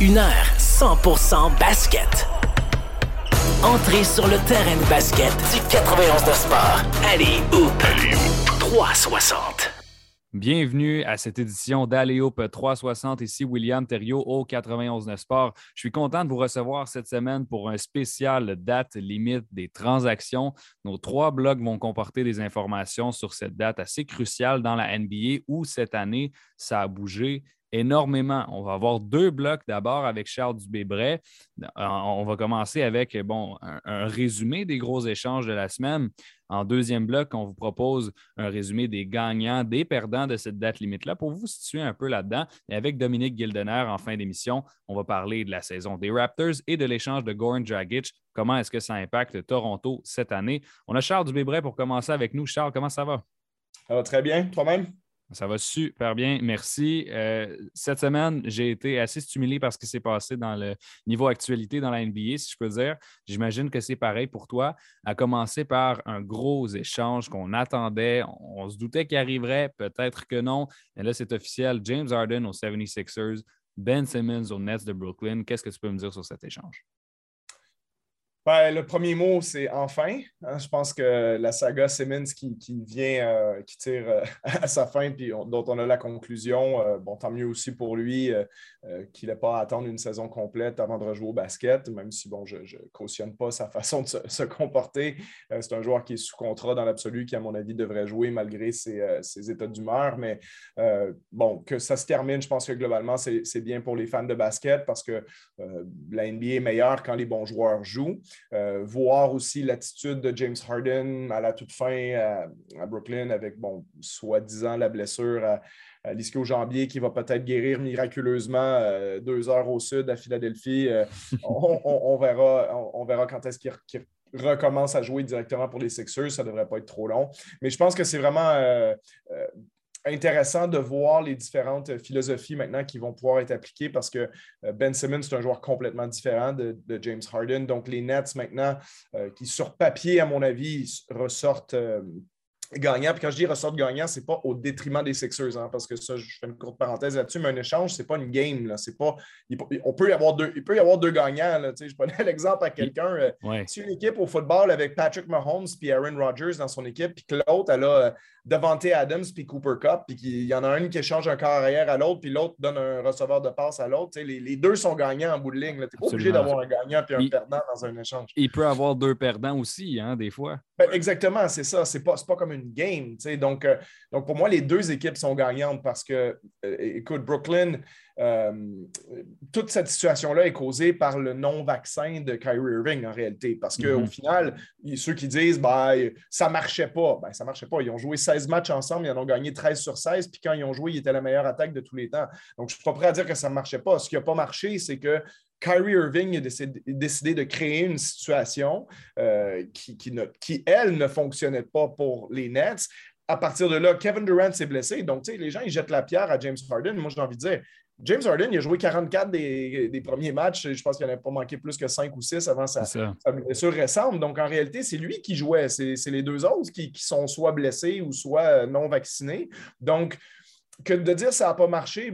Une heure 100% basket. Entrée sur le terrain de basket du 91 de sport. Allez où? Allez 360. Bienvenue à cette édition d'Aléop 360. Ici William Thériault au 91 Sport. Je suis content de vous recevoir cette semaine pour un spécial date limite des transactions. Nos trois blogs vont comporter des informations sur cette date assez cruciale dans la NBA où cette année, ça a bougé énormément. On va avoir deux blocs d'abord avec Charles Dubébret. Euh, on va commencer avec un, résumé des gros échanges de la semaine. En deuxième bloc, on vous propose un résumé des gagnants, des perdants de cette date limite-là pour vous situer un peu là-dedans. Et avec Dominique Gildener en fin d'émission, on va parler de la saison des Raptors et de l'échange de Goran Dragic. Comment est-ce que ça impacte Toronto cette année? On a Charles Dubébret pour commencer avec nous. Charles, comment ça va? Ça va très bien. Toi-même? Ça va super bien, merci. Euh, cette semaine, j'ai été assez stimulé par ce qui s'est passé dans le niveau actualité dans la NBA, si je peux dire. J'imagine que c'est pareil pour toi, à commencer par un gros échange qu'on attendait. On, se doutait qu'il arriverait, peut-être que non. Mais là, c'est officiel. James Harden aux 76ers, Ben Simmons aux Nets de Brooklyn. Qu'est-ce que tu peux me dire sur cet échange? Ben, le premier mot, c'est enfin. Hein. je pense que la saga Simmons qui, vient, euh, qui tire euh, à sa fin, puis dont on a la conclusion, euh, bon, tant mieux aussi pour lui qu'il n'ait pas à attendre une saison complète avant de rejouer au basket, même si bon, je ne cautionne pas sa façon de se, comporter. c'est un joueur qui est sous contrat dans l'absolu, qui, à mon avis, devrait jouer malgré ses, états d'humeur. Mais bon, que ça se termine, je pense que globalement, c'est bien pour les fans de basket parce que la NBA est meilleure quand les bons joueurs jouent. Euh, voir aussi l'attitude de James Harden à la toute fin à, Brooklyn avec, bon, soi-disant la blessure à, à l'ischio-jambier qui va peut-être guérir miraculeusement euh, deux heures au sud à Philadelphie. Euh, on, verra, on, verra quand est-ce qu'il recommence à jouer directement pour les Sixers. Ça ne devrait pas être trop long. Mais je pense que c'est vraiment intéressant de voir les différentes philosophies maintenant qui vont pouvoir être appliquées parce que euh, Ben Simmons, c'est un joueur complètement différent de, James Harden. Donc, les Nets maintenant, euh, qui sur papier, à mon avis, ressortent euh, gagnant. Puis quand je dis ressorte gagnant, ce n'est pas au détriment des Sixers, hein, parce que ça, je fais une courte parenthèse là-dessus, mais un échange, ce n'est pas une game. Là. Pas, on peut y avoir deux, il peut y avoir deux gagnants. Là, je prenais l'exemple à quelqu'un. Euh, si une équipe au football avec Patrick Mahomes et Aaron Rodgers dans son équipe, puis que l'autre, elle a euh, Devante Adams puis Cooper Cup, puis qu'il y en a un qui échange un corps arrière à l'autre, puis l'autre donne un receveur de passe à l'autre, les, les, deux sont gagnants en bout de ligne. Tu n'es pas obligé d'avoir un gagnant et un perdant dans un échange. Il peut avoir deux perdants aussi, hein, des fois. Ben, exactement, c'est ça. Ce n'est pas, pas comme une game. Donc, euh, donc, pour moi, les deux équipes sont gagnantes parce que, euh, écoute, Brooklyn, euh, toute cette situation-là est causée par le non-vaccin de Kyrie Irving en réalité. Parce qu'au mm-hmm. final, ceux qui disent ben, ça ne marchait pas, ben, ça ne marchait pas. Ils ont joué 16 matchs ensemble, ils en ont gagné 13 sur 16, puis quand ils ont joué, ils étaient la meilleure attaque de tous les temps. Donc, je ne suis pas prêt à dire que ça ne marchait pas. Ce qui n'a pas marché, c'est que Kyrie Irving a décidé, de créer une situation qui, qui, elle, ne fonctionnait pas pour les Nets à partir de là, Kevin Durant s'est blessé. Donc, tu sais, les gens, ils jettent la pierre à James Harden. Moi, j'ai envie de dire, James Harden, il a joué 44 des, premiers matchs. Je pense qu'il n'en a pas manqué plus que 5 ou 6 avant sa, blessure récente. Donc, en réalité, c'est lui qui jouait. C'est les deux autres qui, sont soit blessés ou soit non vaccinés. Donc, que de dire ça n'a pas marché,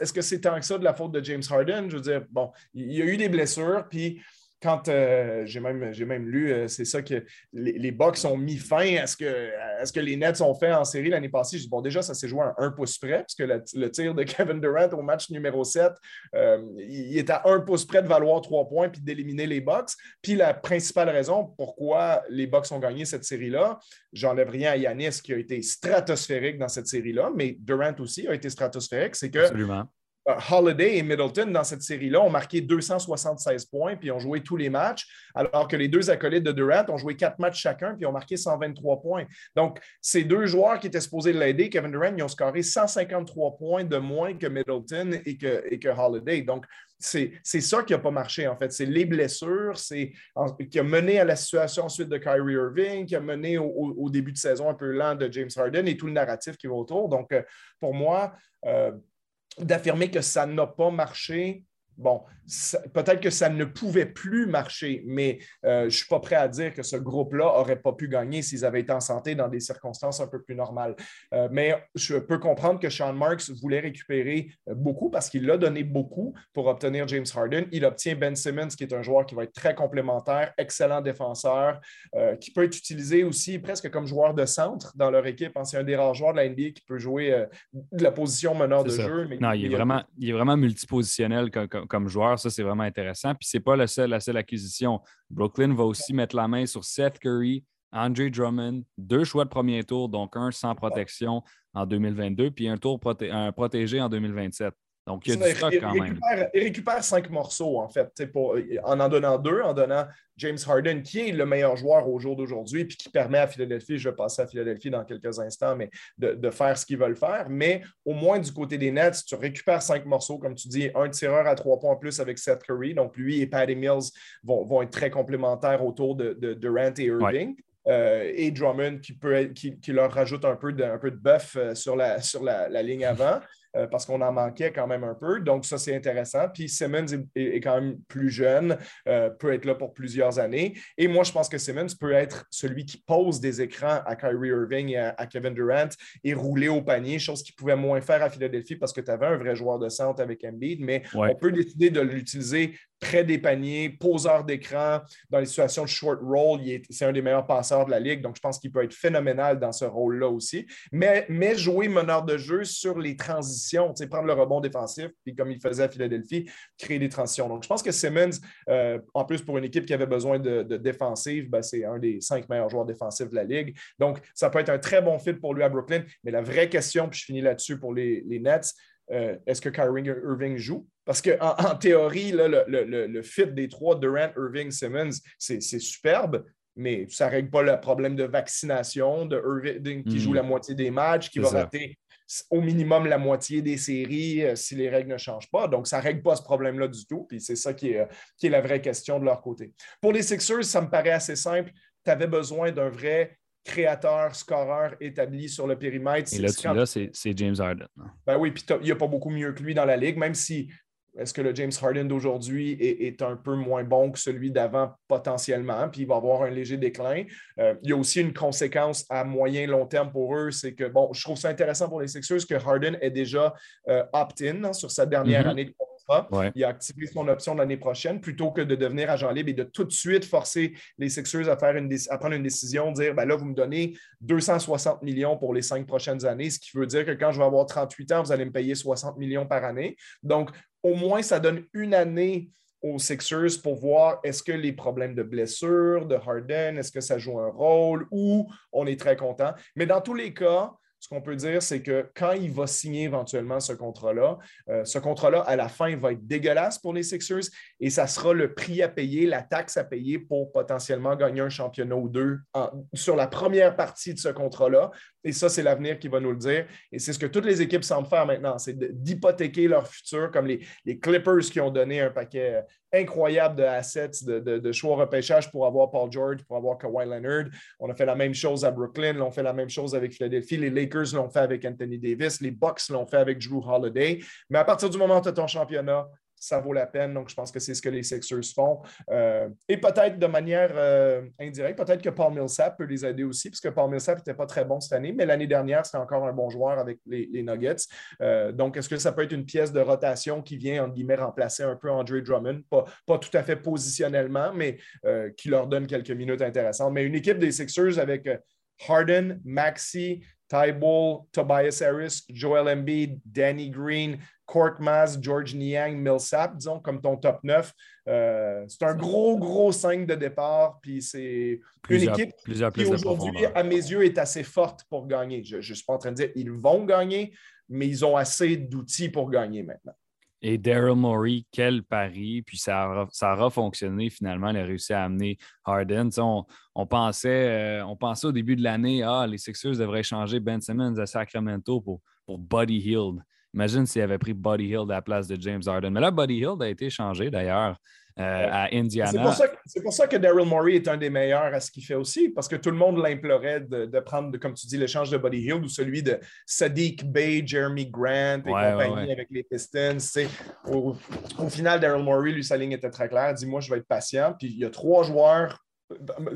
est-ce que c'est tant que ça de la faute de James Harden? Je veux dire, bon, il y a eu des blessures, puis quand euh, j'ai même, même lu, euh, c'est ça que les, les ont mis fin à ce, que, ce que les Nets ont fait en série l'année passée. Je dis, bon, déjà, ça s'est joué à un pouce près, parce que le, tir de Kevin Durant au match numéro 7, euh, il est à un pouce près de valoir trois points puis d'éliminer les Bucks. Puis la principale raison pourquoi les Bucks ont gagné cette série-là, j'enlève rien à Yanis qui a été stratosphérique dans cette série-là, mais Durant aussi a été stratosphérique, c'est que Absolument. Euh, Holiday et Middleton dans cette série-là ont marqué 276 points puis ont joué tous les matchs, alors que les deux acolytes de Durant ont joué quatre matchs chacun puis ont marqué 123 points. Donc, ces deux joueurs qui étaient supposés l'aider, Kevin Durant, ils ont scoré 153 points de moins que Middleton et que, et que Holiday. Donc, c'est ça qui n'a pas marché, en fait. C'est les blessures, c'est qui a mené à la situation ensuite de Kyrie Irving, qui a mené au, début de saison un peu lent de James Harden et tout le narratif qui va autour. Donc, euh, pour moi, euh, d'affirmer que ça n'a pas marché, bon, peut-être que ça ne pouvait plus marcher, mais euh, je ne suis pas prêt à dire que ce groupe-là n'aurait pas pu gagner s'ils avaient été en santé dans des circonstances un peu plus normales. Euh, mais je peux comprendre que Sean Marks voulait récupérer euh, beaucoup parce qu'il a donné beaucoup pour obtenir James Harden. Il obtient Ben Simmons, qui est un joueur qui va être très complémentaire, excellent défenseur, qui peut être utilisé aussi presque comme joueur de centre dans leur équipe. Hein, c'est un des rares joueurs de la NBA qui peut jouer de la position meneur de jeu. non, il, est vraiment, il est vraiment multipositionnel comme, joueur. Ça, c'est vraiment intéressant. Puis, ce n'est pas la seule, la seule acquisition. Brooklyn va aussi mettre la main sur Seth Curry, Andre Drummond, deux choix de premier tour, donc un sans protection en 2022, puis un tour un protégé en 2027. Donc, il y a du stock quand même. il récupère cinq morceaux, en fait, en en donnant deux, en donnant James Harden, qui est le meilleur joueur au jour d'aujourd'hui, puis qui permet à Philadelphie, je vais passer à Philadelphie dans quelques instants, mais de, faire ce qu'ils veulent faire. Mais au moins du côté des Nets, tu récupères cinq morceaux, comme tu dis, un tireur à trois points en plus avec Seth Curry. Donc, lui et Patty Mills vont, être très complémentaires autour de, Durant et Irving. Euh, et Drummond qui, peut qui, leur rajoute un peu de, un peu de bœuf euh, sur, la, sur la, ligne avant. Euh, parce qu'on en manquait quand même un peu. Donc, ça, c'est intéressant. Puis Simmons est, quand même plus jeune, peut être là pour plusieurs années. Et moi, je pense que Simmons peut être celui qui pose des écrans à Kyrie Irving et à, Kevin Durant et rouler au panier, chose qu'il pouvait moins faire à Philadelphie parce que tu avais un vrai joueur de centre avec Embiid, mais on peut décider de l'utiliser près des paniers, poseur d'écran, dans les situations de short roll, c'est un des meilleurs passeurs de la ligue, donc je pense qu'il peut être phénoménal dans ce rôle-là aussi. Mais, jouer meneur de jeu sur les transitions, prendre le rebond défensif, puis comme il faisait à Philadelphie, créer des transitions. Donc je pense que Simmons, euh, en plus pour une équipe qui avait besoin de, défensive, ben, c'est un des cinq meilleurs joueurs défensifs de la ligue. Donc ça peut être un très bon fit pour lui à Brooklyn. Mais la vraie question, puis je finis là-dessus pour les, les Nets, euh, est-ce que Kyrie Irving joue? Parce qu'en en, théorie, le, fit des trois, Durant, Irving, Simmons, c'est superbe, mais ça ne règle pas le problème de vaccination de Irving qui joue hmm. la moitié des matchs, qui va rater au minimum la moitié des séries euh, si les règles ne changent pas. Donc, ça ne règle pas ce problème-là du tout. Puis c'est ça qui est, qui est la vraie question de leur côté. Pour les Sixers, ça me paraît assez simple. Tu avais besoin d'un vrai créateur, scoreur établi sur le périmètre. Et là, tu là, c'est James Harden. Ben oui, puis il n'y a pas beaucoup mieux que lui dans la ligue, même si est-ce que le James Harden d'aujourd'hui est, un peu moins bon que celui d'avant? Potentiellement, puis il va avoir un léger déclin. Euh, il y a aussi une conséquence à moyen long terme pour eux, c'est que, bon, je trouve ça intéressant pour les Sixers que Harden est déjà euh, opt-in hein, sur sa dernière mm-hmm. année de il a activé son option l'année prochaine plutôt que de devenir agent libre et de tout de suite forcer les Sixers à, faire une, à prendre une décision, dire ben là, vous me donnez 260 millions pour les cinq prochaines années, ce qui veut dire que quand je vais avoir 38 ans, vous allez me payer 60 millions par année. Donc, au moins, ça donne une année aux Sixers pour voir est-ce que les problèmes de blessure de Harden, est-ce que ça joue un rôle ou on est très content. Mais dans tous les cas, ce qu'on peut dire, c'est que quand il va signer éventuellement ce contrat-là, euh, ce contrat-là, à la fin, va être dégueulasse pour les Sixers et ça sera le prix à payer, la taxe à payer pour potentiellement gagner un championnat ou deux sur la première partie de ce contrat-là. Et ça, c'est l'avenir qui va nous le dire. Et c'est ce que toutes les équipes semblent faire maintenant, c'est d'hypothéquer leur futur, comme les, Clippers qui ont donné un paquet incroyable de assets, de, choix repêchage pour avoir Paul George, pour avoir Kawhi Leonard. On a fait la même chose à Brooklyn, on fait la même chose avec Philadelphie. Les Lakers l'ont fait avec Anthony Davis, les Bucks l'ont fait avec Drew Holiday. Mais à partir du moment où tu as ton championnat, ça vaut la peine. Donc, je pense que c'est ce que les Sixers font. Euh, et peut-être de manière euh, indirecte, peut-être que Paul Millsap peut les aider aussi, puisque Paul Millsap n'était pas très bon cette année, mais l'année dernière, c'était encore un bon joueur avec les, Nuggets. Euh, donc, est-ce que ça peut être une pièce de rotation qui vient, en guillemets, remplacer un peu Andre Drummond? Pas, pas tout à fait positionnellement, mais qui leur donne quelques minutes intéressantes. Mais une équipe des Sixers avec Harden, Maxi, Tybull, Tobias Harris, Joel Embiid, Danny Green, Cork Maz, George Niang, Millsap, disons, comme ton top 9. Euh, c'est un gros, gros 5 de départ. Puis c'est une équipe qui aujourd'hui, à mes yeux, est assez forte pour gagner. Je ne suis pas en train de dire qu'ils vont gagner, mais ils ont assez d'outils pour gagner maintenant. Et Daryl Morey, quel pari. Puis ça a, ça fonctionné finalement. Il a réussi à amener Harden. On, pensait, euh, on pensait au début de l'année, ah, les Sixers devraient changer Ben Simmons à Sacramento pour, pour Buddy Hield. Imagine s'il avait pris Buddy Hield à la place de James Harden. Mais là, Buddy Hield a été changé d'ailleurs. Euh, à Indiana. C'est pour, ça que Daryl Morey est un des meilleurs à ce qu'il fait aussi, parce que tout le monde l'implorait de, prendre, comme tu dis, l'échange de Buddy Hill ou celui de Sadiq Bay, Jeremy Grant et compagnie avec les Pistons. Au, au, final, Daryl Morey, lui, sa ligne était très claire. Il dit Moi, je vais être patient. Puis il y a trois joueurs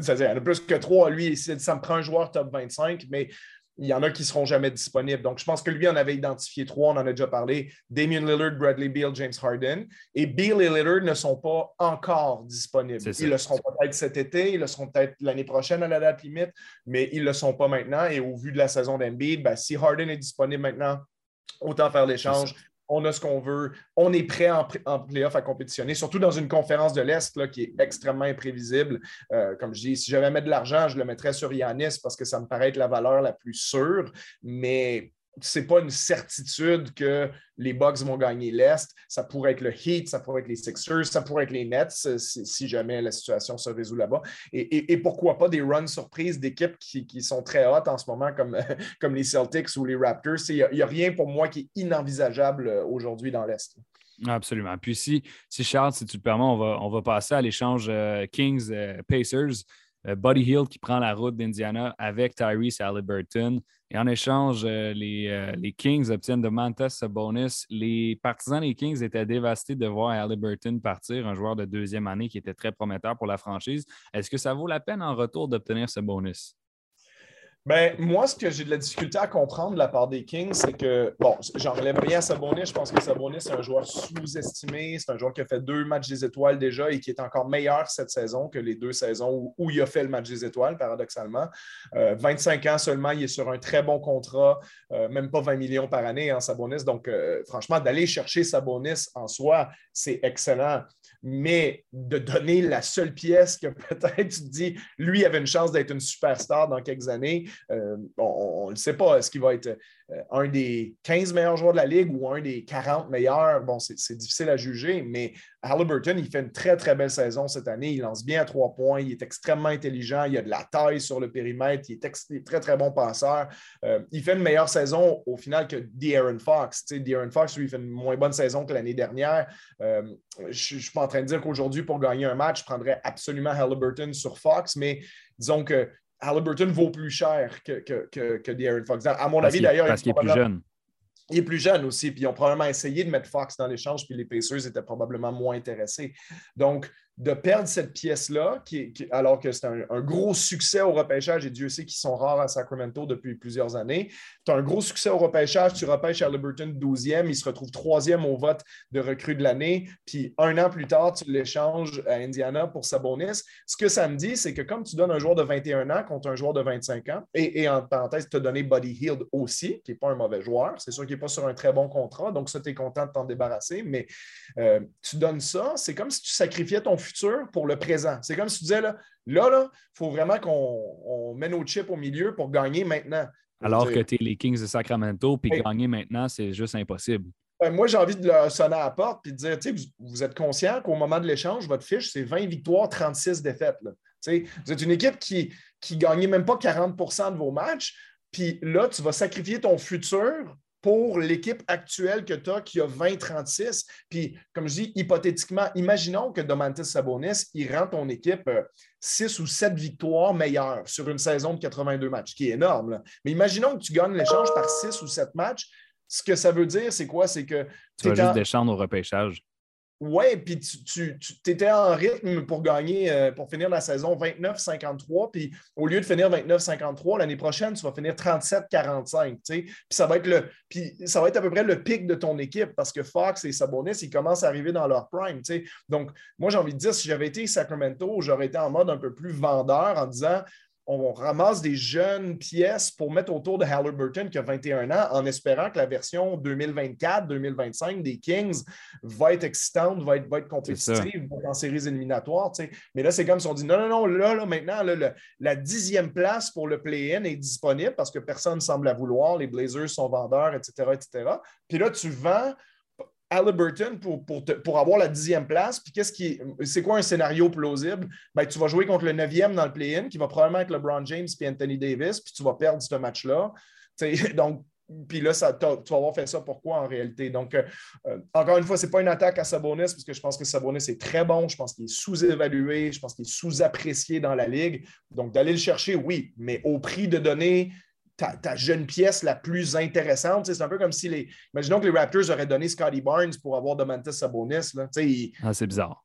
c'est-à-dire, il y en a plus que trois. Lui, ça me prend un joueur top 25, mais il y en a qui ne seront jamais disponibles. Donc, je pense que lui, on avait identifié trois, on en a déjà parlé Damien Lillard, Bradley Beal, James Harden. Et Beal et Lillard ne sont pas encore disponibles. Ils le seront peut-être cet été, ils le seront peut-être l'année prochaine à la date limite, mais ils ne le sont pas maintenant. Et au vu de la saison d'Embiid, ben, si Harden est disponible maintenant, autant faire l'échange on a ce qu'on veut, on est prêt en, en playoff à compétitionner, surtout dans une conférence de l'Est qui est extrêmement imprévisible. Euh, comme je dis, si j'avais mettre de l'argent, je le mettrais sur Yanis parce que ça me paraît être la valeur la plus sûre, mais c'est pas une certitude que les Bucks vont gagner l'Est. Ça pourrait être le Heat, ça pourrait être les Sixers, ça pourrait être les Nets si, jamais la situation se résout là-bas. Et, pourquoi pas des runs surprises d'équipes qui, sont très hautes en ce moment, comme, les Celtics ou les Raptors. Il n'y a, rien pour moi qui est inenvisageable euh, aujourd'hui dans l'Est. Absolument. Puis si, Charles, si tu le permets, on va, passer à l'échange euh, Kings-Pacers. Euh, Buddy Hill qui prend la route d'Indiana avec Tyrese Halliburton. Et en échange, euh, euh, les, Kings obtiennent de Mantas Sabonis. Les partisans des Kings étaient dévastés de voir Halliburton partir, un joueur de deuxième année qui était très prometteur pour la franchise. Est-ce que ça vaut la peine en retour d'obtenir ce bonus? Ben, moi, ce que j'ai de la difficulté à comprendre de la part des Kings, c'est que, bon, j'enlève rien à Sabonis. Je pense que Sabonis, c'est un joueur sous-estimé. C'est un joueur qui a fait deux matchs des étoiles déjà et qui est encore meilleur cette saison que les deux saisons où, il a fait le match des étoiles, paradoxalement. 25 euh, ans seulement, il est sur un très bon contrat, euh, même pas 20 millions par année en Sabonis. Donc, euh, franchement, d'aller chercher Sabonis en soi, c'est excellent mais de donner la seule pièce que peut-être tu te dis, lui avait une chance d'être une superstar dans quelques années, euh, on ne sait pas. Est-ce qu'il va être euh, un des 15 meilleurs joueurs de la Ligue ou un des 40 meilleurs? Bon, c'est difficile à juger, mais Halliburton, il fait une très, très belle saison cette année. Il lance bien à trois points, il est extrêmement intelligent, il a de la taille sur le périmètre, il est, très, très bon passeur. Euh, il fait une meilleure saison au final que De'Aaron Fox. De'Aaron Fox, lui, il fait une moins bonne saison que l'année dernière. je ne suis pas en train de dire qu'aujourd'hui, pour gagner un match, je prendrais absolument Halliburton sur Fox, mais disons que Halliburton vaut plus cher que, que, que, que De'Aaron Fox. À mon avis, d'ailleurs, parce qu'il est plus jeune. Il est plus jeune aussi, puis ils ont probablement essayé de mettre Fox dans l'échange, puis les Pacers étaient probablement moins intéressés. Donc, de perdre cette pièce-là, qui, alors que c'est un, gros succès au repêchage, et Dieu sait qu'ils sont rares à Sacramento depuis plusieurs années. Tu as un gros succès au repêchage, tu repêches Halliburton 12e, il se retrouve troisième au vote de recrue de l'année, puis un an plus tard, tu l'échanges à Indiana pour Sabonis. Ce que ça me dit, c'est que comme tu donnes un joueur de 21 ans contre un joueur de 25 ans, et, en parenthèse, tu as donné Buddy Hield aussi, qui n'est pas un mauvais joueur, c'est sûr qu'il n'est pas sur un très bon contrat, donc ça, tu es content de t'en débarrasser, mais euh, tu donnes ça, c'est comme si tu sacrifiais ton futur pour le présent. C'est comme si tu disais, là, là, il faut vraiment qu'on mette nos chips au milieu pour gagner maintenant. Alors que tu es les Kings de Sacramento, puis gagner maintenant, c'est juste impossible. Ben, moi, j'ai envie de leur sonner à la porte et de dire, vous, vous, êtes conscient qu'au moment de l'échange, votre fiche, c'est 20 victoires, 36 défaites. Vous êtes une équipe qui ne gagnait même pas 40% de vos matchs. Puis là, tu vas sacrifier ton futur pour l'équipe actuelle que tu as qui a 20-36. Puis, comme je dis, hypothétiquement, imaginons que Domantis Sabonis, il rend ton équipe 6 euh, ou 7 victoires meilleures sur une saison de 82 matchs, ce qui est énorme. Mais imaginons que tu gagnes l'échange par 6 ou 7 matchs. Ce que ça veut dire, c'est quoi? C'est que. Tu vas juste descendre au repêchage. Oui, puis tu, étais en rythme pour gagner, euh, pour finir la saison 29-53, puis au lieu de finir 29-53, l'année prochaine, tu vas finir 37-45. Puis ça va être. Puis ça va être à peu près le pic de ton équipe parce que Fox et Sabonis, ils commencent à arriver dans leur prime. Donc, moi, j'ai envie de dire, si j'avais été Sacramento, j'aurais été en mode un peu plus vendeur en disant on ramasse des jeunes pièces pour mettre autour de Halliburton qui a 21 ans en espérant que la version 2024-2025 des Kings va être excitante, va être, va être compétitive en séries éliminatoires. Mais là, c'est comme si on dit non, non, non, là, là maintenant, la dixième place pour le play-in est disponible parce que personne ne semble la vouloir. Les Blazers sont vendeurs, etc., etc. Puis là, tu vends Halliburton pour, avoir la dixième place. Puis qu'est-ce qui c'est quoi un scénario plausible? Ben, tu vas jouer contre le neuvième dans le play-in, qui va probablement être LeBron James puis Anthony Davis, puis tu vas perdre ce match-là. donc, puis là, ça, tu vas avoir fait ça pourquoi en réalité? Donc, encore une fois, ce n'est pas une attaque à Sabonis, parce que je pense que Sabonis est très bon, je pense qu'il est sous-évalué, je pense qu'il est sous-apprécié dans la ligue. Donc, d'aller le chercher, oui, mais au prix de donner ta, jeune pièce la plus intéressante. C'est un peu comme si les. Imaginons que les Raptors auraient donné Scotty Barnes pour avoir Domantas Sabonis. Là. Ah, c'est bizarre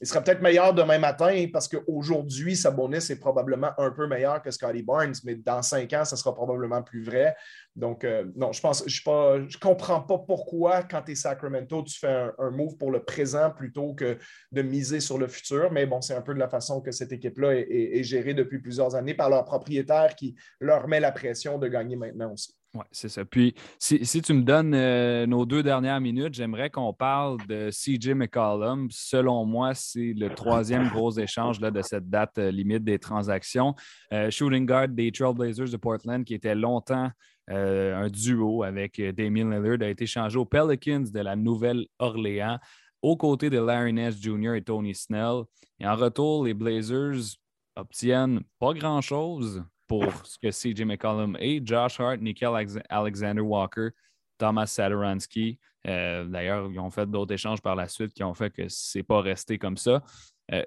il serait peut-être meilleur demain matin parce qu'aujourd'hui, Sabonis est probablement un peu meilleur que Scotty Barnes, mais dans cinq ans, ça sera probablement plus vrai. Donc, euh, non, je pense, je ne comprends pas pourquoi, quand tu es Sacramento, tu fais un, move pour le présent plutôt que de miser sur le futur. Mais bon, c'est un peu de la façon que cette équipe-là est gérée depuis plusieurs années par leur propriétaire qui leur met la pression de gagner maintenant aussi. Oui, c'est ça. Puis, si, tu me donnes euh, nos deux dernières minutes, j'aimerais qu'on parle de CJ McCollum. Selon moi, c'est le troisième gros échange de cette date euh, limite des transactions. Euh, shooting guard des Trailblazers de Portland, qui était longtemps un duo avec Damien Lillard, a été changé aux Pelicans de la Nouvelle-Orléans, aux côtés de Larry Ness Jr. et Tony Snell. Et en retour, les Blazers obtiennent pas grand-chose pour ce que CJ McCollum est. Josh Hart, Nickel Alexander Walker, Thomas Sadaransky. Euh, d'ailleurs, ils ont fait d'autres échanges par la suite qui ont fait que ce n'est pas resté comme ça. Euh,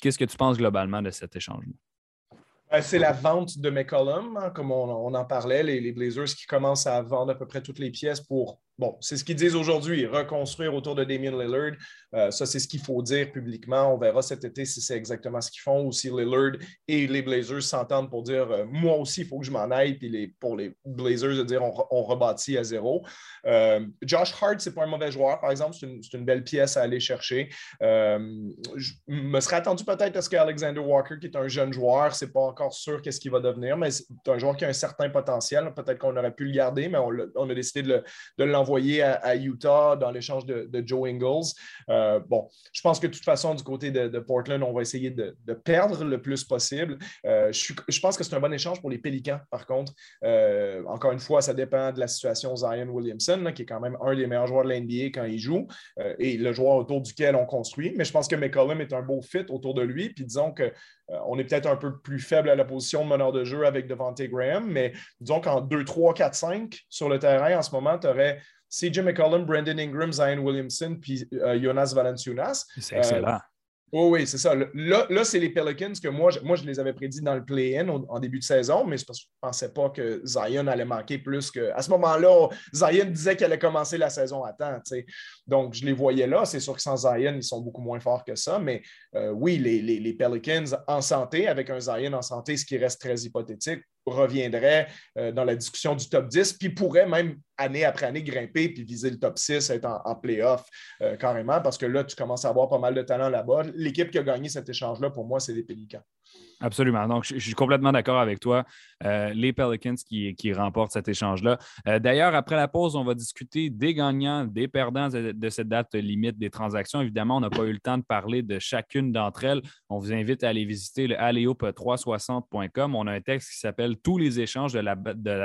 qu'est-ce que tu penses globalement de cet échange-là? Ben, c'est la vente de McCollum, hein, comme on, en parlait, les, Blazers qui commencent à vendre à peu près toutes les pièces pour Bon, c'est ce qu'ils disent aujourd'hui, reconstruire autour de Damien Lillard. Euh, ça, c'est ce qu'il faut dire publiquement. On verra cet été si c'est exactement ce qu'ils font ou si Lillard et les Blazers s'entendent pour dire euh, moi aussi, il faut que je m'en aille. Puis pour les Blazers, de dire on, rebâtit à zéro. Euh, Josh Hart, c'est pas un mauvais joueur, par exemple. C'est une, belle pièce à aller chercher. je me serais attendu peut-être à ce qu'Alexander Walker, qui est un jeune joueur, c'est pas encore sûr qu'est-ce qu'il va devenir, mais c'est un joueur qui a un certain potentiel. Peut-être qu'on aurait pu le garder, mais on, a décidé de l'envoyer envoyé à, Utah dans l'échange de, Joe Ingles. Euh, bon, je pense que de toute façon, du côté de, Portland, on va essayer de, perdre le plus possible. Euh, je, pense que c'est un bon échange pour les Pélicans, par contre. Euh, encore une fois, ça dépend de la situation Zion Williamson, qui est quand même un des meilleurs joueurs de l'NBA quand il joue, et le joueur autour duquel on construit. Mais je pense que McCollum est un beau fit autour de lui. Puis disons que on est peut-être un peu plus faible à la position de meneur de jeu avec Devante Graham, mais disons qu'en 2, 3, 4, 5 sur le terrain, en ce moment, tu aurais CJ McCollum, Brandon Ingram, Zion Williamson, puis euh, Jonas Valanciunas. C'est excellent. Oh oui, c'est ça. Là, c'est les Pelicans que moi je, moi, je les avais prédits dans le play-in en début de saison, mais c'est parce que je ne pensais pas que Zion allait manquer plus que. À ce moment-là, Zion disait qu'elle allait commencer la saison à temps. Donc, je les voyais là. C'est sûr que sans Zion, ils sont beaucoup moins forts que ça. Mais euh, oui, les, les, les, Pelicans en santé, avec un Zion en santé, ce qui reste très hypothétique, reviendrait euh, dans la discussion du top 10, puis pourrait même année après année grimper puis viser le top 6, être en, playoff euh, carrément, parce que là, tu commences à avoir pas mal de talent là-bas. L'équipe qui a gagné cet échange-là, pour moi, c'est les Pélicans. Absolument. Donc, je, suis complètement d'accord avec toi. Euh, les Pelicans qui, remportent cet échange-là. D'ailleurs, après la pause, on va discuter des gagnants, des perdants de, cette date limite des transactions. Évidemment, on n'a pas eu le temps de parler de chacune d'entre elles. On vous invite à aller visiter le aleop360.com. On a un texte qui s'appelle tous les échanges de la,